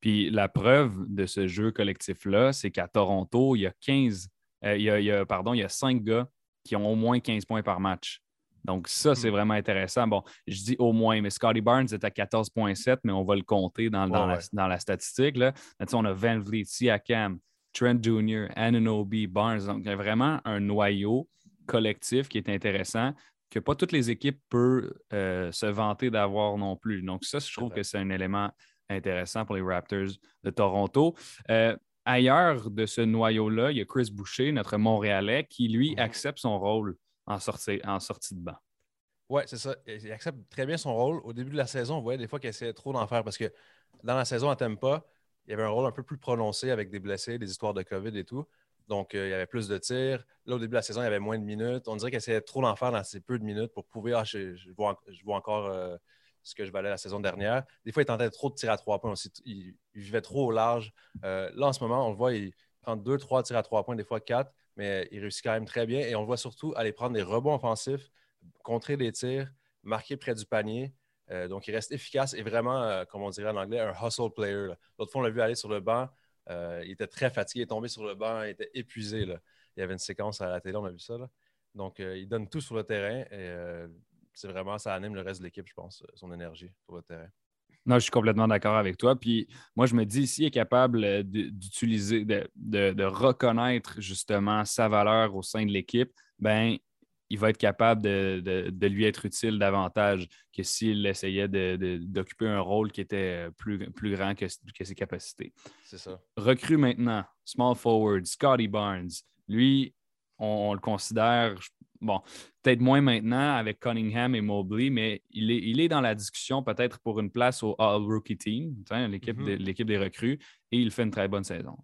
Puis la preuve de ce jeu collectif-là, c'est qu'à Toronto, il y a 15, euh, il, y a, pardon, il y a 5 gars qui ont au moins 15 points par match. Donc, ça, c'est hmm. vraiment intéressant. Bon, je dis au moins, mais Scotty Barnes est à 14,7, mais on va le compter dans, la, statistique. Là. on a Van Vliet, Siakam, Trent Jr., Ananobi, Barnes. Donc, il y a vraiment un noyau collectif qui est intéressant que pas toutes les équipes peuvent euh, se vanter d'avoir non plus. Donc, ça, je trouve que c'est un élément intéressant pour les Raptors de Toronto. Euh, ailleurs de ce noyau-là, il y a Chris Boucher, notre Montréalais, qui, lui, accepte son rôle en sortie, en sortie de banc. Oui, c'est ça. Il accepte très bien son rôle. Au début de la saison, on voyait des fois qu'il essayait trop d'en faire parce que dans la saison à pas, il y avait un rôle un peu plus prononcé avec des blessés, des histoires de COVID et tout. Donc, euh, il y avait plus de tirs. Là, au début de la saison, il y avait moins de minutes. On dirait qu'il essayait trop d'en faire dans ces peu de minutes pour prouver ah, je, vois, encore euh, ce que je valais la saison dernière. Des fois, il tentait trop de tirs à trois points aussi. Il, vivait trop au large. Euh, là, en ce moment, on le voit, il prend deux, trois tirs à trois points, des fois quatre mais il réussit quand même très bien. Et on le voit surtout aller prendre des rebonds offensifs, contrer des tirs, marquer près du panier. Euh, donc, il reste efficace et vraiment, euh, comme on dirait en anglais, un hustle player. L'autre fois, on l'a vu aller sur le banc. Il était très fatigué, il est tombé sur le banc, il était épuisé. Il y avait une séquence à la télé, on a vu ça. Donc, il donne tout sur le terrain c'est vraiment, ça anime le reste de l'équipe, je pense, son énergie sur le terrain. Non, je suis complètement d'accord avec toi. Puis moi, je me dis, s'il est capable euh, d'utiliser, de, reconnaître justement sa valeur au sein de l'équipe, ben il va être capable de, lui être utile davantage que s'il essayait d'occuper un rôle qui était plus, plus grand que, ses capacités. C'est ça. Recrue maintenant, small forward, Scotty Barnes. Lui, on, le considère, bon, peut-être moins maintenant avec Cunningham et Mobley, mais il est, il est dans la discussion peut-être pour une place au All-Rookie Team, mm-hmm. l'équipe des recrues, et il fait une très bonne saison.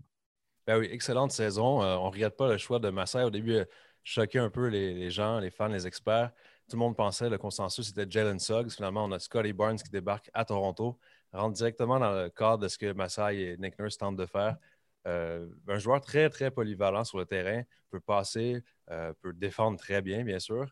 Ben oui, excellente saison. Euh, on ne regrette pas le choix de Massa. Au début, euh, choqué un peu les, gens, les fans, les experts. Tout le monde pensait le consensus c'était Jalen Suggs. Finalement, on a Scotty Barnes qui débarque à Toronto, rentre directement dans le cadre de ce que Massa et Nick Nurse tentent de faire. Euh, un joueur très, très polyvalent sur le terrain, peut passer, euh, peut défendre très bien, bien sûr.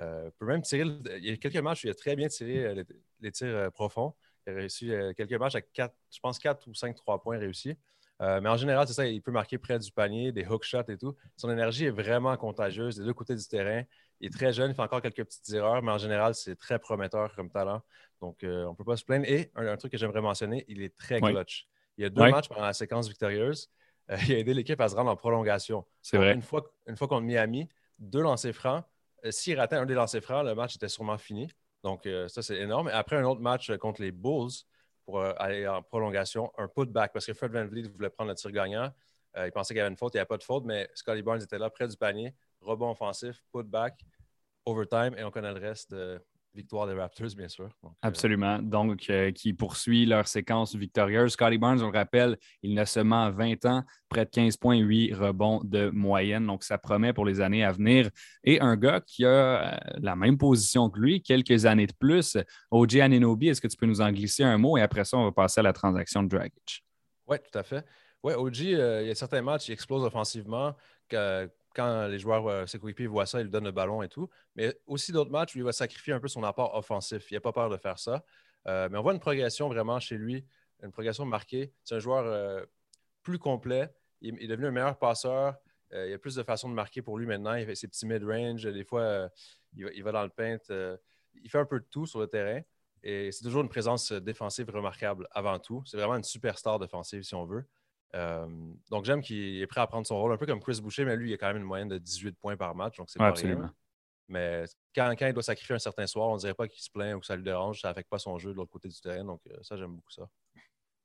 Euh, peut même tirer. Il y a quelques matchs où il a très bien tiré les, tirs profonds. Il a réussi quelques matchs à 4, je pense 4 ou 5 3 points réussis. mais en général, c'est ça, il peut marquer près du panier, des hook shots et tout. Son énergie est vraiment contagieuse des deux côtés du terrain. Il est très jeune, il fait encore quelques petites erreurs, mais en général, c'est très prometteur comme talent. Donc, on ne peut pas se plaindre. Et un, truc que j'aimerais mentionner, il est très clutch. Il y a deux matchs pendant la séquence victorieuse. Euh, il a aidé l'équipe à se rendre en prolongation. C'est vrai. Une fois, une fois contre Miami, deux lancers francs. Euh, s'il ratait un des lancers francs, le match était sûrement fini. Donc, euh, ça, c'est énorme. Et après un autre match contre les Bulls pour aller en prolongation, un putback, parce que Fred Van Vliet voulait prendre le tir gagnant. il pensait qu'il y avait une faute, il n'y avait pas de faute, mais Scotty Barnes était là près du panier. Rebond offensif, putback, overtime, et on connaît le reste victoire des Raptors, bien sûr. Euh, Absolument. Donc, euh, qui poursuit leur séquence victorieuse. Scotty Barnes, on le rappelle, il n'a seulement 20 ans, près de 15 points, 8 rebonds de moyenne. Donc, ça promet pour les années à venir. Et un gars qui a euh, la même position que lui, quelques années de plus, OJ Aninobi, est-ce que tu peux nous en glisser un mot? Et après ça, on va passer à la transaction de Dragic. Oui, tout à fait. Oui, OG, il y a certains matchs, il explose offensivement. Quand les joueurs, euh, ses coéquipiers voient ça, ils lui donnent le ballon et tout. Mais aussi d'autres matchs où il va sacrifier un peu son apport offensif. Il n'a pas peur de faire ça. Euh, mais on voit une progression vraiment chez lui, une progression marquée. C'est un joueur euh, plus complet. Il, est devenu un meilleur passeur. il y a plus de façons de marquer pour lui maintenant. Il fait ses petits mid-range. Des fois, il va, dans le paint. il fait un peu de tout sur le terrain. Et c'est toujours une présence défensive remarquable avant tout. C'est vraiment une superstar défensive, si on veut. Euh, donc, j'aime qu'il est prêt à prendre son rôle, un peu comme Chris Boucher, mais lui, il a quand même une moyenne de 18 points par match, donc c'est pas Absolument. Mais quand, il doit sacrifier un certain soir, on ne dirait pas qu'il se plaint ou que ça lui dérange, ça n'affecte pas son jeu de l'autre côté du terrain. Donc, euh, ça, j'aime beaucoup ça.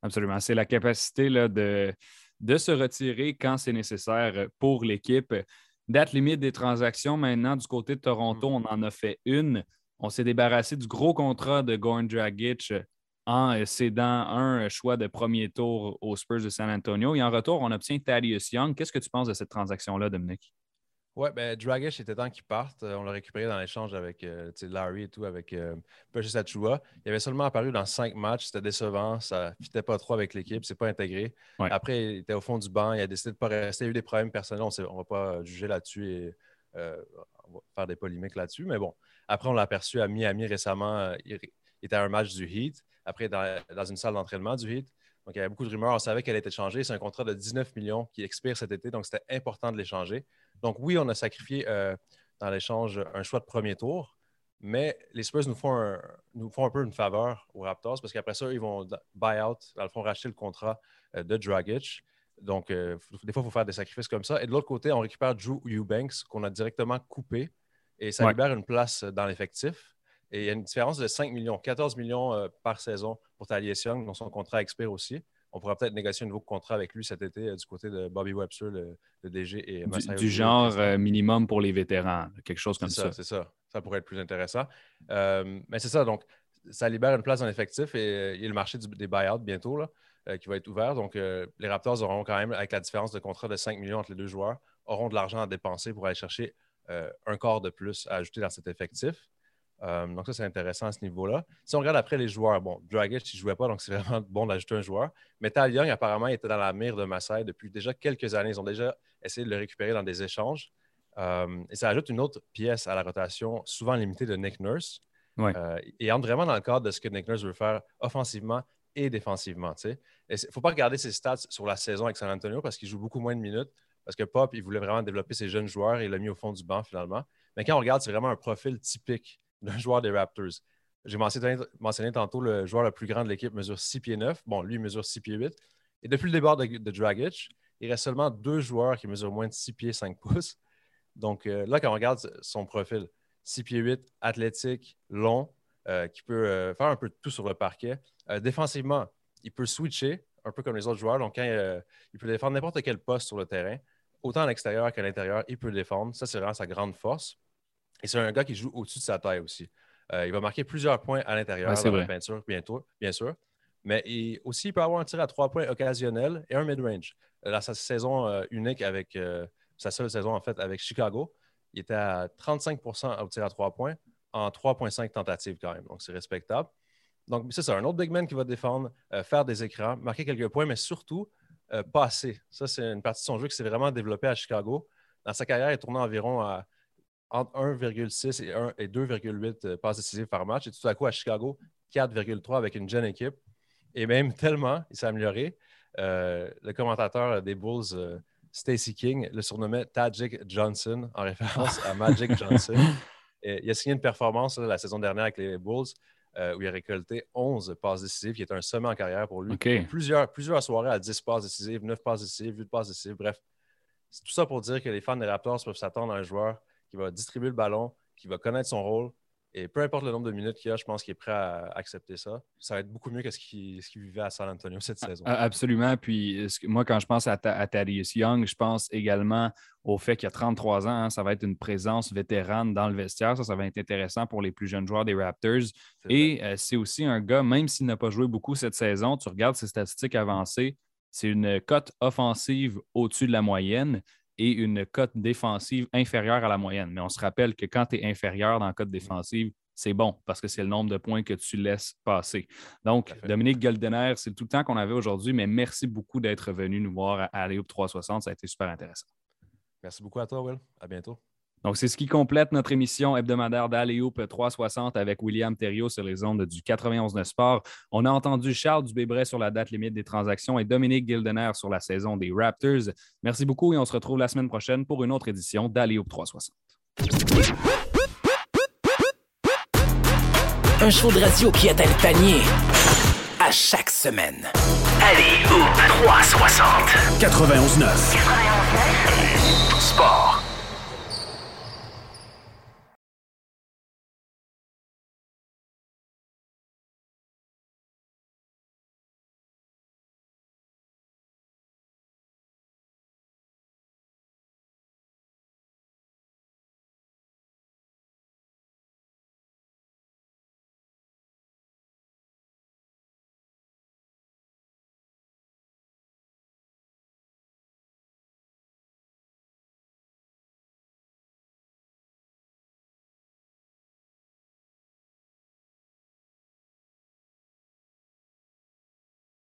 Absolument. C'est la capacité là, de, de se retirer quand c'est nécessaire pour l'équipe. Date limite des transactions maintenant du côté de Toronto, on en a fait une. On s'est débarrassé du gros contrat de Goran Dragic en cédant un choix de premier tour aux Spurs de San Antonio. Et en retour, on obtient Thaddeus Young. Qu'est-ce que tu penses de cette transaction-là, Dominique? Oui, ben, Dragic était temps qu'il parte. Euh, on l'a récupéré dans l'échange avec euh, Larry et tout, avec euh, Achua. Il avait seulement apparu dans cinq matchs. C'était décevant. Ça ne fitait pas trop avec l'équipe. C'est pas intégré. Après, il était au fond du banc. Il a décidé de ne pas rester. Il y a eu des problèmes personnels. On ne va pas juger là-dessus et euh, faire des polémiques là-dessus. Mais bon, après, on l'a aperçu à Miami récemment. Il, était à un match du Heat. Après, dans, dans une salle d'entraînement du Heat. Donc, il y avait beaucoup de rumeurs. On savait qu'elle était changée. C'est un contrat de 19 millions qui expire cet été. Donc, c'était important de l'échanger. Donc, oui, on a sacrifié euh, dans l'échange un choix de premier tour, mais les Spurs nous font un, nous font un peu une faveur aux Raptors parce qu'après ça, ils vont buy out, dans le fond, racheter le contrat euh, de Dragic. Donc, euh, des fois, il faut faire des sacrifices comme ça. Et de l'autre côté, on récupère Drew Eubanks qu'on a directement coupé et ça libère une place dans l'effectif. Et il y a une différence de 5 millions, 14 millions par saison pour Thalies Young, dont son contrat expire aussi on pourra peut-être négocier un nouveau contrat avec lui cet été euh, du côté de Bobby Webster, le, DG. Et du, genre euh, minimum pour les vétérans, quelque chose comme ça. C'est ça. Ça pourrait être plus intéressant. Euh, mais c'est ça. Donc, ça libère une place en effectif et il y a le marché des buyouts bientôt là, qui va être ouvert. Donc, les Raptors auront quand même, avec la différence de contrat de 5 millions entre les deux joueurs, auront de l'argent à dépenser pour aller chercher un quart de plus à ajouter dans cet effectif. Euh, donc, ça, c'est intéressant à ce niveau-là. Si on regarde après les joueurs, bon, Dragic, il ne jouait pas, donc c'est vraiment bon d'ajouter un joueur. Mais Tal Young, apparemment, était dans la mire de Massai depuis déjà quelques années. Ils ont déjà essayé de le récupérer dans des échanges. Euh, et ça ajoute une autre pièce à la rotation, souvent limitée de Nick Nurse. Euh, et entre vraiment dans le cadre de ce que Nick Nurse veut faire offensivement et défensivement. Il ne faut pas regarder ses stats sur la saison avec San Antonio parce qu'il joue beaucoup moins de minutes. Parce que Pop, il voulait vraiment développer ses jeunes joueurs et il l'a mis au fond du banc finalement. Mais quand on regarde, c'est vraiment un profil typique d'un joueur des Raptors. J'ai mentionné, tantôt le joueur le plus grand de l'équipe mesure 6 pieds 9. Bon, lui, mesure 6 pieds 8. Et depuis le départ de, Dragic, il reste seulement deux joueurs qui mesurent moins de 6 pieds 5 pouces. Donc euh, là, quand on regarde son profil, 6 pieds 8, athlétique, long, euh, qui peut euh, faire un peu de tout sur le parquet. défensivement, il peut switcher, un peu comme les autres joueurs. Donc, quand, il peut défendre n'importe quel poste sur le terrain, autant à l'extérieur qu'à l'intérieur, il peut défendre. Ça, c'est vraiment sa grande force. Et c'est un gars qui joue au-dessus de sa taille aussi. Euh, il va marquer plusieurs points à l'intérieur de la peinture, bientôt, bien sûr. Mais il, aussi, il peut avoir un tir à trois points occasionnel et un mid-range. Euh, dans sa saison euh, unique avec sa seule saison en fait avec Chicago, il était à 35% au tir à trois points en 3,5 tentatives quand même. Donc, c'est respectable. Donc, c'est ça, un autre big man qui va défendre, faire des écrans, marquer quelques points, mais surtout passer. Ça, c'est une partie de son jeu qui s'est vraiment développée à Chicago. Dans sa carrière, il tourné environ à entre 1,6 et, et 2,8 euh, passes décisives par match. Et tout à coup, à Chicago, 4,3 avec une jeune équipe. Et même tellement, il s'est amélioré. Euh, le commentateur des Bulls, euh, Stacey King, le surnommait Tajik Johnson en référence à Magic Johnson. Et il a signé une performance la saison dernière avec les Bulls où il a récolté 11 passes décisives, qui est un sommet en carrière pour lui. Plusieurs, plusieurs soirées à 10 passes décisives, 9 passes décisives, 8 passes décisives. Bref, c'est tout ça pour dire que les fans des Raptors peuvent s'attendre à un joueur qui va distribuer le ballon, qui va connaître son rôle. Et peu importe le nombre de minutes qu'il a, je pense qu'il est prêt à accepter ça. Ça va être beaucoup mieux que ce qu'il vivait à San Antonio cette saison. Absolument. Puis moi, quand je pense à, à Thaddeus Young, je pense également au fait qu'il a 33 ans. Hein, ça va être une présence vétérane dans le vestiaire. Ça, ça va être intéressant pour les plus jeunes joueurs des Raptors. Et euh, c'est aussi un gars, même s'il n'a pas joué beaucoup cette saison, tu regardes ses statistiques avancées, c'est une cote offensive au-dessus de la moyenne et une cote défensive inférieure à la moyenne. Mais on se rappelle que quand tu es inférieur dans la cote défensive, c'est bon parce que c'est le nombre de points que tu laisses passer. Donc, Dominique Goldener, c'est tout le temps qu'on avait aujourd'hui, mais merci beaucoup d'être venu nous voir à Alléop 360. Ça a été super intéressant. Merci beaucoup à toi, Will. À bientôt. Donc, c'est ce qui complète notre émission hebdomadaire d'Aléoupe 360 avec William Thériault sur les ondes du 91 Sport. On a entendu Charles Dubébret sur la date limite des transactions et Dominique Gildener sur la saison des Raptors. Merci beaucoup et on se retrouve la semaine prochaine pour une autre édition d'Aléoupe 360. Un show de radio qui atteint le panier à chaque semaine. Aléoupe 360. 91 9. 91 9.